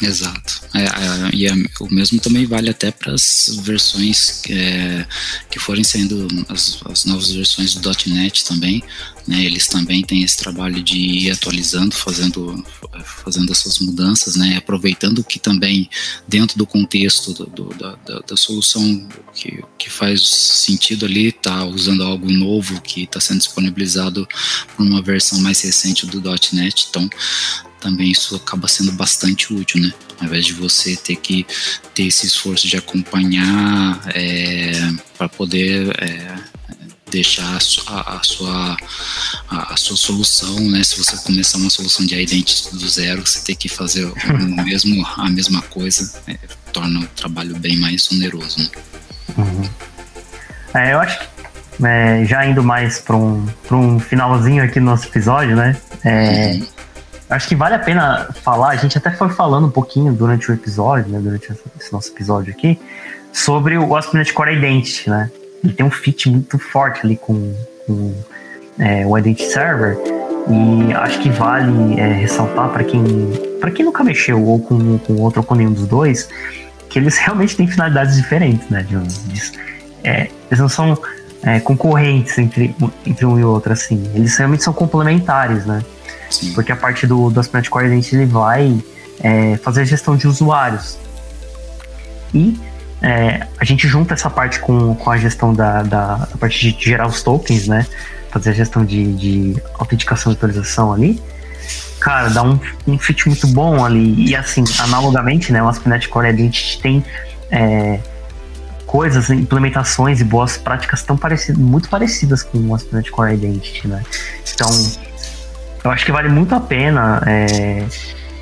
Exato. É, é, e é, o mesmo também vale até para as versões é, que forem saindo, as, as, novas versões do .NET também. Né, eles também têm esse trabalho de ir atualizando, fazendo, fazendo essas mudanças, né, aproveitando que também dentro do contexto do, do, da, da, da, solução que, que faz sentido ali, tá usando algo novo que está sendo disponibilizado por uma versão mais recente do .NET. Então, também isso acaba sendo bastante útil, né? Ao invés de você ter que ter esse esforço de acompanhar é, para poder é, deixar a sua, a, sua, a, sua solução, né? Se você começar uma solução de identity do zero, você ter que fazer o mesmo, a mesma coisa, é, torna o trabalho bem mais oneroso, né? Uhum. É, eu acho que é, já indo mais para um, um finalzinho aqui no nosso episódio, né? É, uhum Acho que vale a pena falar, a gente até foi falando um pouquinho durante o episódio, né, durante esse nosso episódio aqui, sobre o ASP.NET Core Identity, né? Ele tem um fit muito forte ali com, com é, o Identity Server e acho que vale é, ressaltar para quem para quem nunca mexeu ou com, com outro ou com nenhum dos dois, que eles realmente têm finalidades diferentes, né? De, de, é, eles não são é, concorrentes entre, entre um e outro, assim. Eles realmente são complementares, né? Sim. Porque a parte do, do Core Identity ele vai é, fazer a gestão de usuários. E é, a gente junta essa parte com, com a gestão da, da, da, parte de gerar os tokens, né? Fazer a gestão de, de autenticação e atualização ali. Cara, dá um, um fit muito bom ali. E assim, analogamente, né? O ASP.NET Core Identity tem é, coisas, implementações e boas práticas tão parecidas, muito parecidas com o ASP.NET Core Identity, né? Então, eu acho que vale muito a pena é,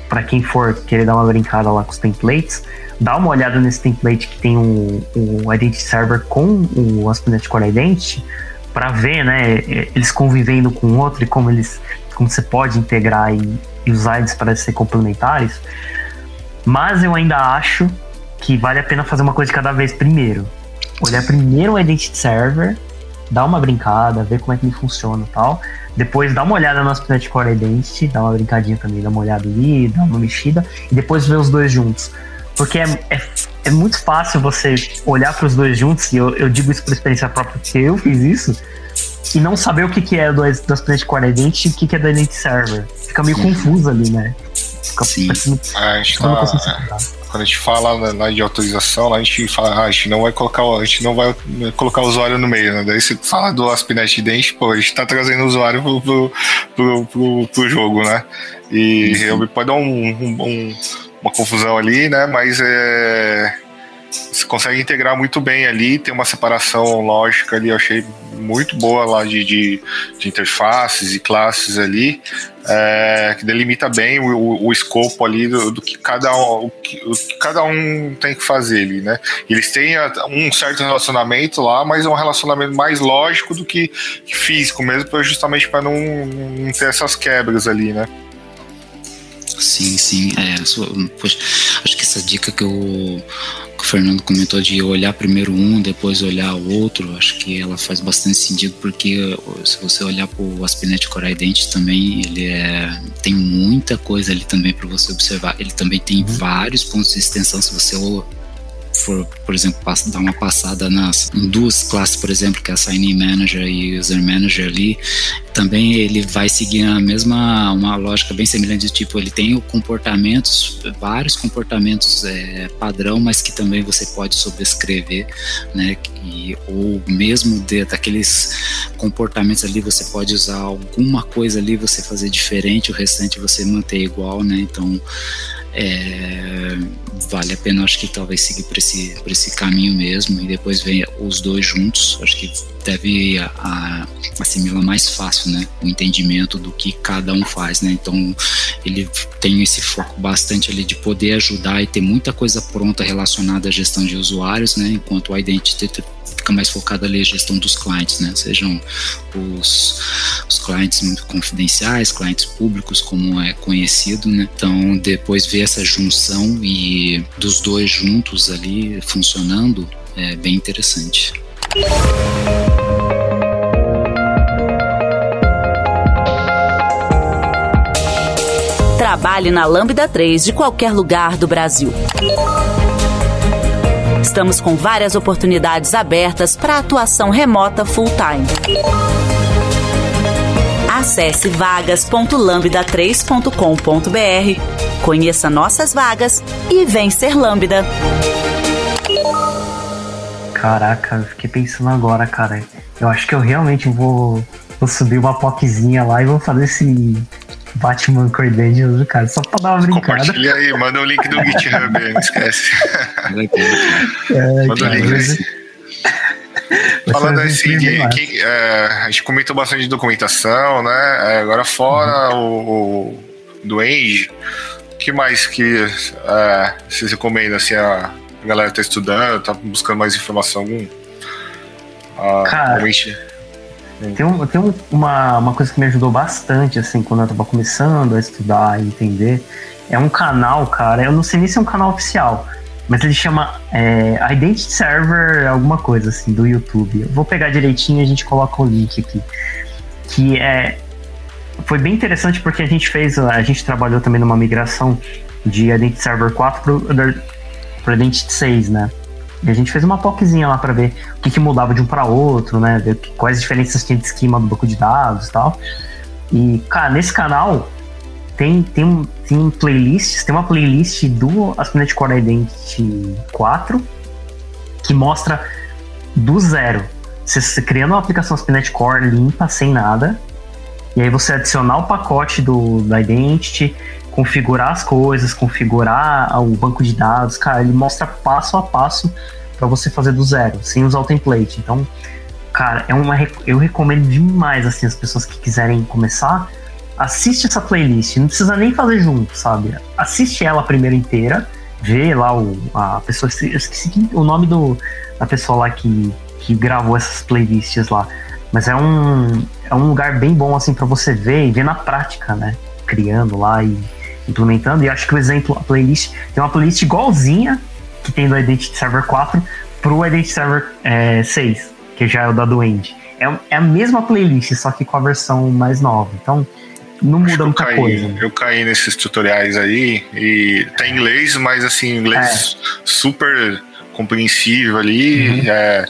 para quem for querer dar uma brincada lá com os templates, dar uma olhada nesse template que tem o, o Identity Server com o ASP.NET Core Identity para ver, né, eles convivendo com o outro e como eles, como você pode integrar e, e usar eles para ser complementares. Mas eu ainda acho que vale a pena fazer uma coisa de cada vez primeiro. Olhar primeiro o Identity Server, dar uma brincada, ver como é que ele funciona e tal depois dá uma olhada no Aspnet Core Identity, dá uma brincadinha também, dá uma olhada ali, dá uma mexida, e depois ver os dois juntos. Porque é, é, é muito fácil você olhar para os dois juntos, e eu, eu, digo isso por experiência própria, porque eu fiz isso, e não saber o que, que é do, do Aspnet Core Identity e o que, que é do Identity Server. Fica meio confuso ali, né? Fica Sim. Parecendo, a gente tá, quando a gente fala na, de autorização, a gente fala, ah, a gente não vai colocar, a gente não vai colocar o usuário no meio, né? Daí você fala do ASP.NET Dente, pô, a gente tá trazendo o usuário pro, pro, pro, pro, pro jogo, né? E realmente pode dar um, um, um, uma confusão ali, né? Mas é você consegue integrar muito bem ali, tem uma separação lógica ali, eu achei muito boa lá de, de, de interfaces e classes ali, é, que delimita bem o, o, o escopo ali do, do, que cada, o, que, o que cada um tem que fazer ali, né? Eles têm um certo relacionamento lá, mas é um relacionamento mais lógico do que físico mesmo, justamente para não, não ter essas quebras ali, né? Sim, sim. É, poxa, acho que essa dica que o, que o Fernando comentou de olhar primeiro um, depois olhar o outro, acho que ela faz bastante sentido, porque se você olhar para o Aspinet Core Identity também, ele é, tem muita coisa ali também para você observar. Ele também tem uhum. vários pontos de extensão, se você for, por exemplo, dar uma passada nas duas classes, por exemplo, que é a Sign Manager e User Manager ali, também ele vai seguir a mesma, uma lógica bem semelhante, tipo, ele tem comportamentos, vários comportamentos é, padrão, mas que também você pode sobrescrever, né, e, ou mesmo de, daqueles comportamentos ali, você pode usar alguma coisa ali, você fazer diferente, o restante você manter igual, né, então é, vale a pena, acho que talvez seguir por esse, por esse caminho mesmo e depois ver os dois juntos. Acho que deve a, a, assimilar mais fácil, né? O entendimento do que cada um faz, né? Então ele tem esse foco bastante ali de poder ajudar e ter muita coisa pronta relacionada à gestão de usuários, né? Enquanto o Identity fica mais focado ali na gestão dos clientes, né? Sejam os, os clientes confidenciais, clientes públicos, como é conhecido, né? Então, depois ver essa junção e dos dois juntos ali funcionando é bem interessante. Trabalhe na Lambda 3 de qualquer lugar do Brasil. Estamos com várias oportunidades abertas para atuação remota full-time. Acesse vagas.lambda3.com.br, conheça nossas vagas e vem ser Lambda. Caraca, eu fiquei pensando agora, cara. Eu acho que eu realmente vou, vou subir uma POCzinha lá e vou fazer esse Batman Credentials, cara, só pra dar uma brincada. Compartilha aí, manda o link do GitHub aí, não esquece. é, manda o link aí. Falando assim, que, que é, a gente comentou bastante de documentação, né? É, agora fora uhum. o, o do Enge, o que mais que é, vocês recomendam assim, a, a galera tá estudando, tá buscando mais informação? Algum? Ah, Cara, realmente... Tem, um, tem um, uma, uma coisa que me ajudou bastante, assim, quando eu tava começando a estudar e entender. É um canal, cara, eu não sei nem se é um canal oficial, mas ele chama é, Identity Server alguma coisa, assim, do YouTube. Eu vou pegar direitinho e a gente coloca o link aqui. Que é... Foi bem interessante porque a gente fez, a gente trabalhou também numa migração de Identity Server 4 para Identity 6, né? E a gente fez uma POCzinha lá para ver o que, que, mudava de um para outro, né? Ver quais diferenças tinha de esquema do banco de dados e tal. E, cara, nesse canal tem, tem, tem playlists, tem uma playlist do ASP.NET Core Identity 4 que mostra do zero. Você criando uma aplicação ASP.NET Core limpa, sem nada, e aí você adicionar o pacote do, da Identity, configurar as coisas, configurar o banco de dados, cara, ele mostra passo a passo para você fazer do zero, sem usar o template. Então, cara, é uma eu recomendo demais assim as pessoas que quiserem começar, assiste essa playlist, não precisa nem fazer junto, sabe? Assiste ela primeiro inteira, vê lá o a pessoa, eu esqueci o nome do da pessoa lá que que gravou essas playlists lá. Mas é um, é um lugar bem bom assim para você ver e ver na prática, né? Criando lá e implementando. E acho que o exemplo, a playlist, tem uma playlist igualzinha que tem do Identity Server 4 pro Identity Server é, 6, que já é o da Duende. É, é a mesma playlist, só que com a versão mais nova. Então, não muda muita caí, coisa. Eu caí nesses tutoriais aí e tá em inglês, mas assim, inglês é. super compreensível ali. Uhum. É,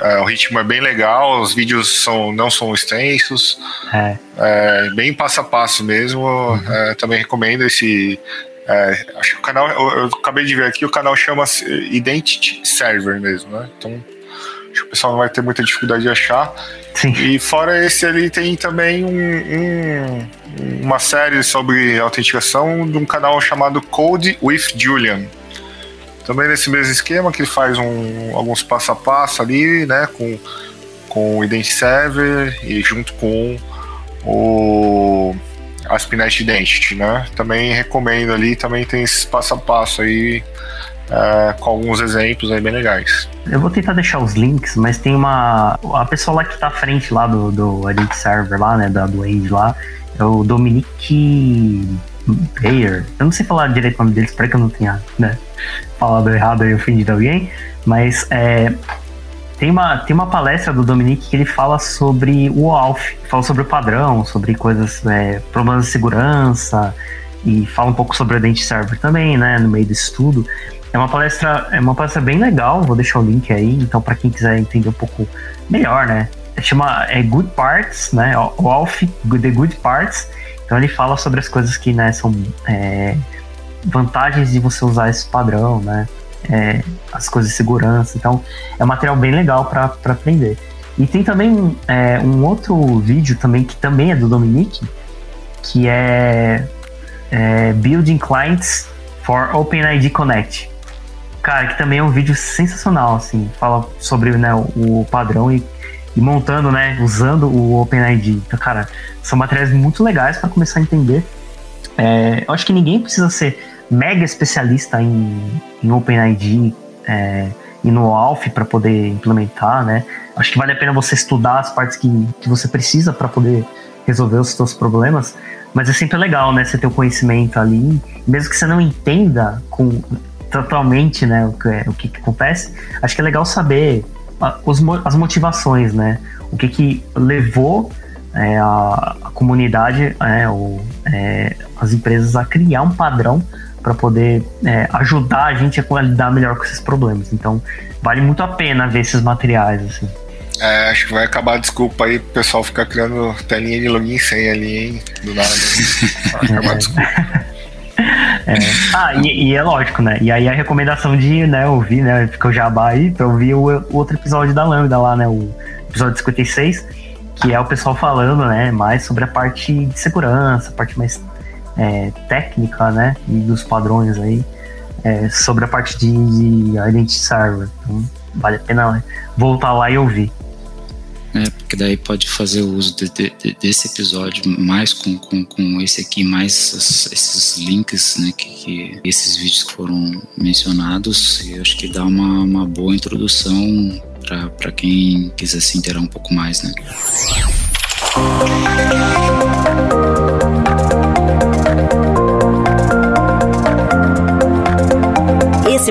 é, o ritmo é bem legal, os vídeos são, não são extensos. É. é bem passo a passo mesmo. Uhum. É, também recomendo esse. É, acho que o canal. Eu, eu, acabei de ver aqui, o canal chama Identity Server mesmo, né? Então acho que o pessoal não vai ter muita dificuldade de achar. Sim. E fora esse ali tem também um, um, uma série sobre autenticação de um canal chamado Code with Julian. Também nesse mesmo esquema que ele faz um, alguns passo a passo ali, né, com, com o Identity Server e junto com o ASP.NET Identity, né? Também recomendo ali, também tem esses passo a passo aí é, com alguns exemplos aí bem legais. Eu vou tentar deixar os links, mas tem uma. A pessoa lá que tá à frente lá do, do Identity Server lá, né? Da, do Age lá, é o Dominique Bayer. Eu não sei falar direito o nome dele, espero que eu não tenha, né? falado errado e ofendido alguém, mas é, tem, uma, tem uma palestra do Dominique que ele fala sobre o ALF, fala sobre o padrão, sobre coisas, é, problemas de segurança, e fala um pouco sobre o Identity Server também, né, no meio desse estudo. É uma palestra, é uma palestra bem legal, vou deixar o link aí, então para quem quiser entender um pouco melhor, né, chama é Good Parts, né, o ALF, The Good Parts, então ele fala sobre as coisas que, né, são... É, vantagens de você usar esse padrão, né? É, as coisas de segurança. Então, é um material bem legal para aprender. E tem também é, um outro vídeo também que também é do Dominique, que é, é Building Clients for OpenID Connect. Cara, que também é um vídeo sensacional, assim, fala sobre né, o, padrão e, e, montando, né, usando o OpenID. Então, cara, são materiais muito legais para começar a entender. É, eu acho que ninguém precisa ser mega especialista em, em OpenID é, e no ALF para poder implementar, né? Acho que vale a pena você estudar as partes que, que você precisa para poder resolver os seus problemas, mas é sempre legal, né? Você ter o conhecimento ali, mesmo que você não entenda com, totalmente, né, o que, o que, que acontece, acho que é legal saber os, as motivações, né? O que que levou é, a, a, comunidade, é, o, é, as empresas a criar um padrão para poder é, ajudar a gente a lidar melhor com esses problemas. Então, vale muito a pena ver esses materiais, assim. É, acho que vai acabar a desculpa aí pro pessoal ficar criando telinha de login sem ali, hein? Do nada. Vai acabar a desculpa. É. Ah, e, e, é lógico, né? E aí a recomendação de né, ouvir, né? Fica o jabá aí pra ouvir o, o outro episódio da Lambda lá, né? O episódio 56, que é o pessoal falando, né? Mais sobre a parte de segurança, a parte mais é, técnica, né? E dos padrões aí. É, sobre a parte de, de Identity Server. Então, vale a pena voltar lá e ouvir né? Porque daí pode fazer o uso de, de, desse episódio mais com, com, com esse aqui, mais esses links, né? Que, que, esses vídeos que foram mencionados. E acho que dá uma, uma boa introdução para quem quiser se inteirar um pouco mais, né?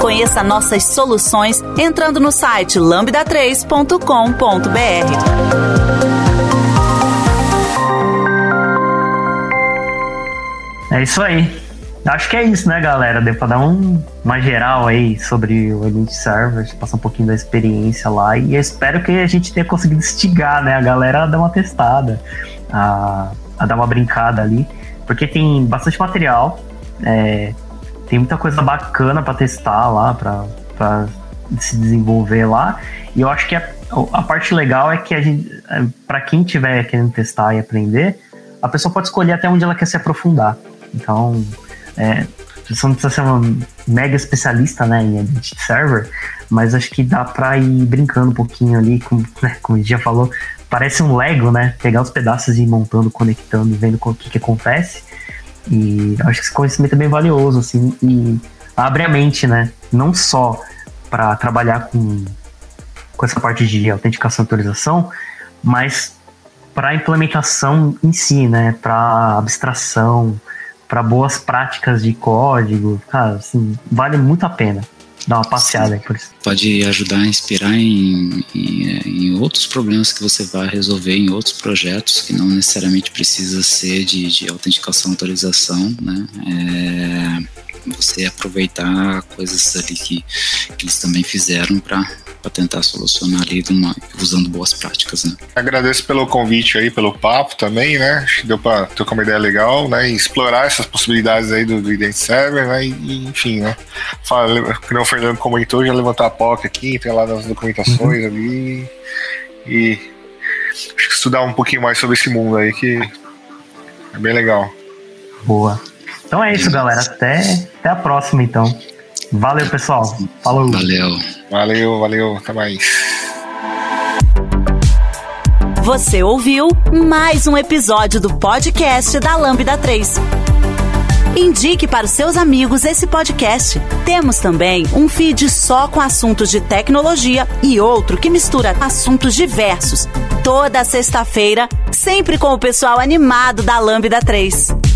Conheça nossas soluções entrando no site lambda3.com.br. É isso aí. Acho que é isso, né, galera? Deu pra dar um, uma geral aí sobre o Elite Server, passar um pouquinho da experiência lá. E espero que a gente tenha conseguido instigar, né, a galera a dar uma testada, a, a dar uma brincada ali. Porque tem bastante material. É, tem muita coisa bacana para testar lá, para se desenvolver lá. E eu acho que a, a parte legal é que a gente, é, para quem tiver querendo testar e aprender, a pessoa pode escolher até onde ela quer se aprofundar. Então, é, você não precisa ser uma mega especialista né, em Edit Server, mas acho que dá para ir brincando um pouquinho ali, com, né, como a gente já falou, parece um Lego, né? Pegar os pedaços e ir montando, conectando, vendo o que, que acontece. E acho que esse conhecimento é bem valioso, assim, e abre a mente, né? Não só para trabalhar com, com essa parte de autenticação e autorização, mas para a implementação em si, né? Para abstração, para boas práticas de código, cara, assim, vale muito a pena dar uma passeada aí por isso. Pode ajudar a inspirar em, em, em, outros problemas que você vai resolver em outros projetos, que não necessariamente precisa ser de, de autenticação autorização, né? É, você aproveitar coisas ali que, que eles também fizeram para para tentar solucionar ali uma, usando boas práticas, né? Agradeço pelo convite aí, pelo papo também, né? Acho que deu para ter uma ideia legal, né? E explorar essas possibilidades aí do, do Ident Server, né? E, enfim, né? Fala, como o Fernando comentou, já levantar a POC aqui, tem lá nas documentações uhum. ali e acho que estudar um pouquinho mais sobre esse mundo aí que é bem legal. Boa. Então é isso, galera. Até, até a próxima, então. Valeu, pessoal. Falou. Valeu. Valeu, valeu. Até mais. Você ouviu mais um episódio do podcast da Lambda 3. Indique para os seus amigos esse podcast. Temos também um feed só com assuntos de tecnologia e outro que mistura assuntos diversos. Toda sexta-feira, sempre com o pessoal animado da Lambda 3.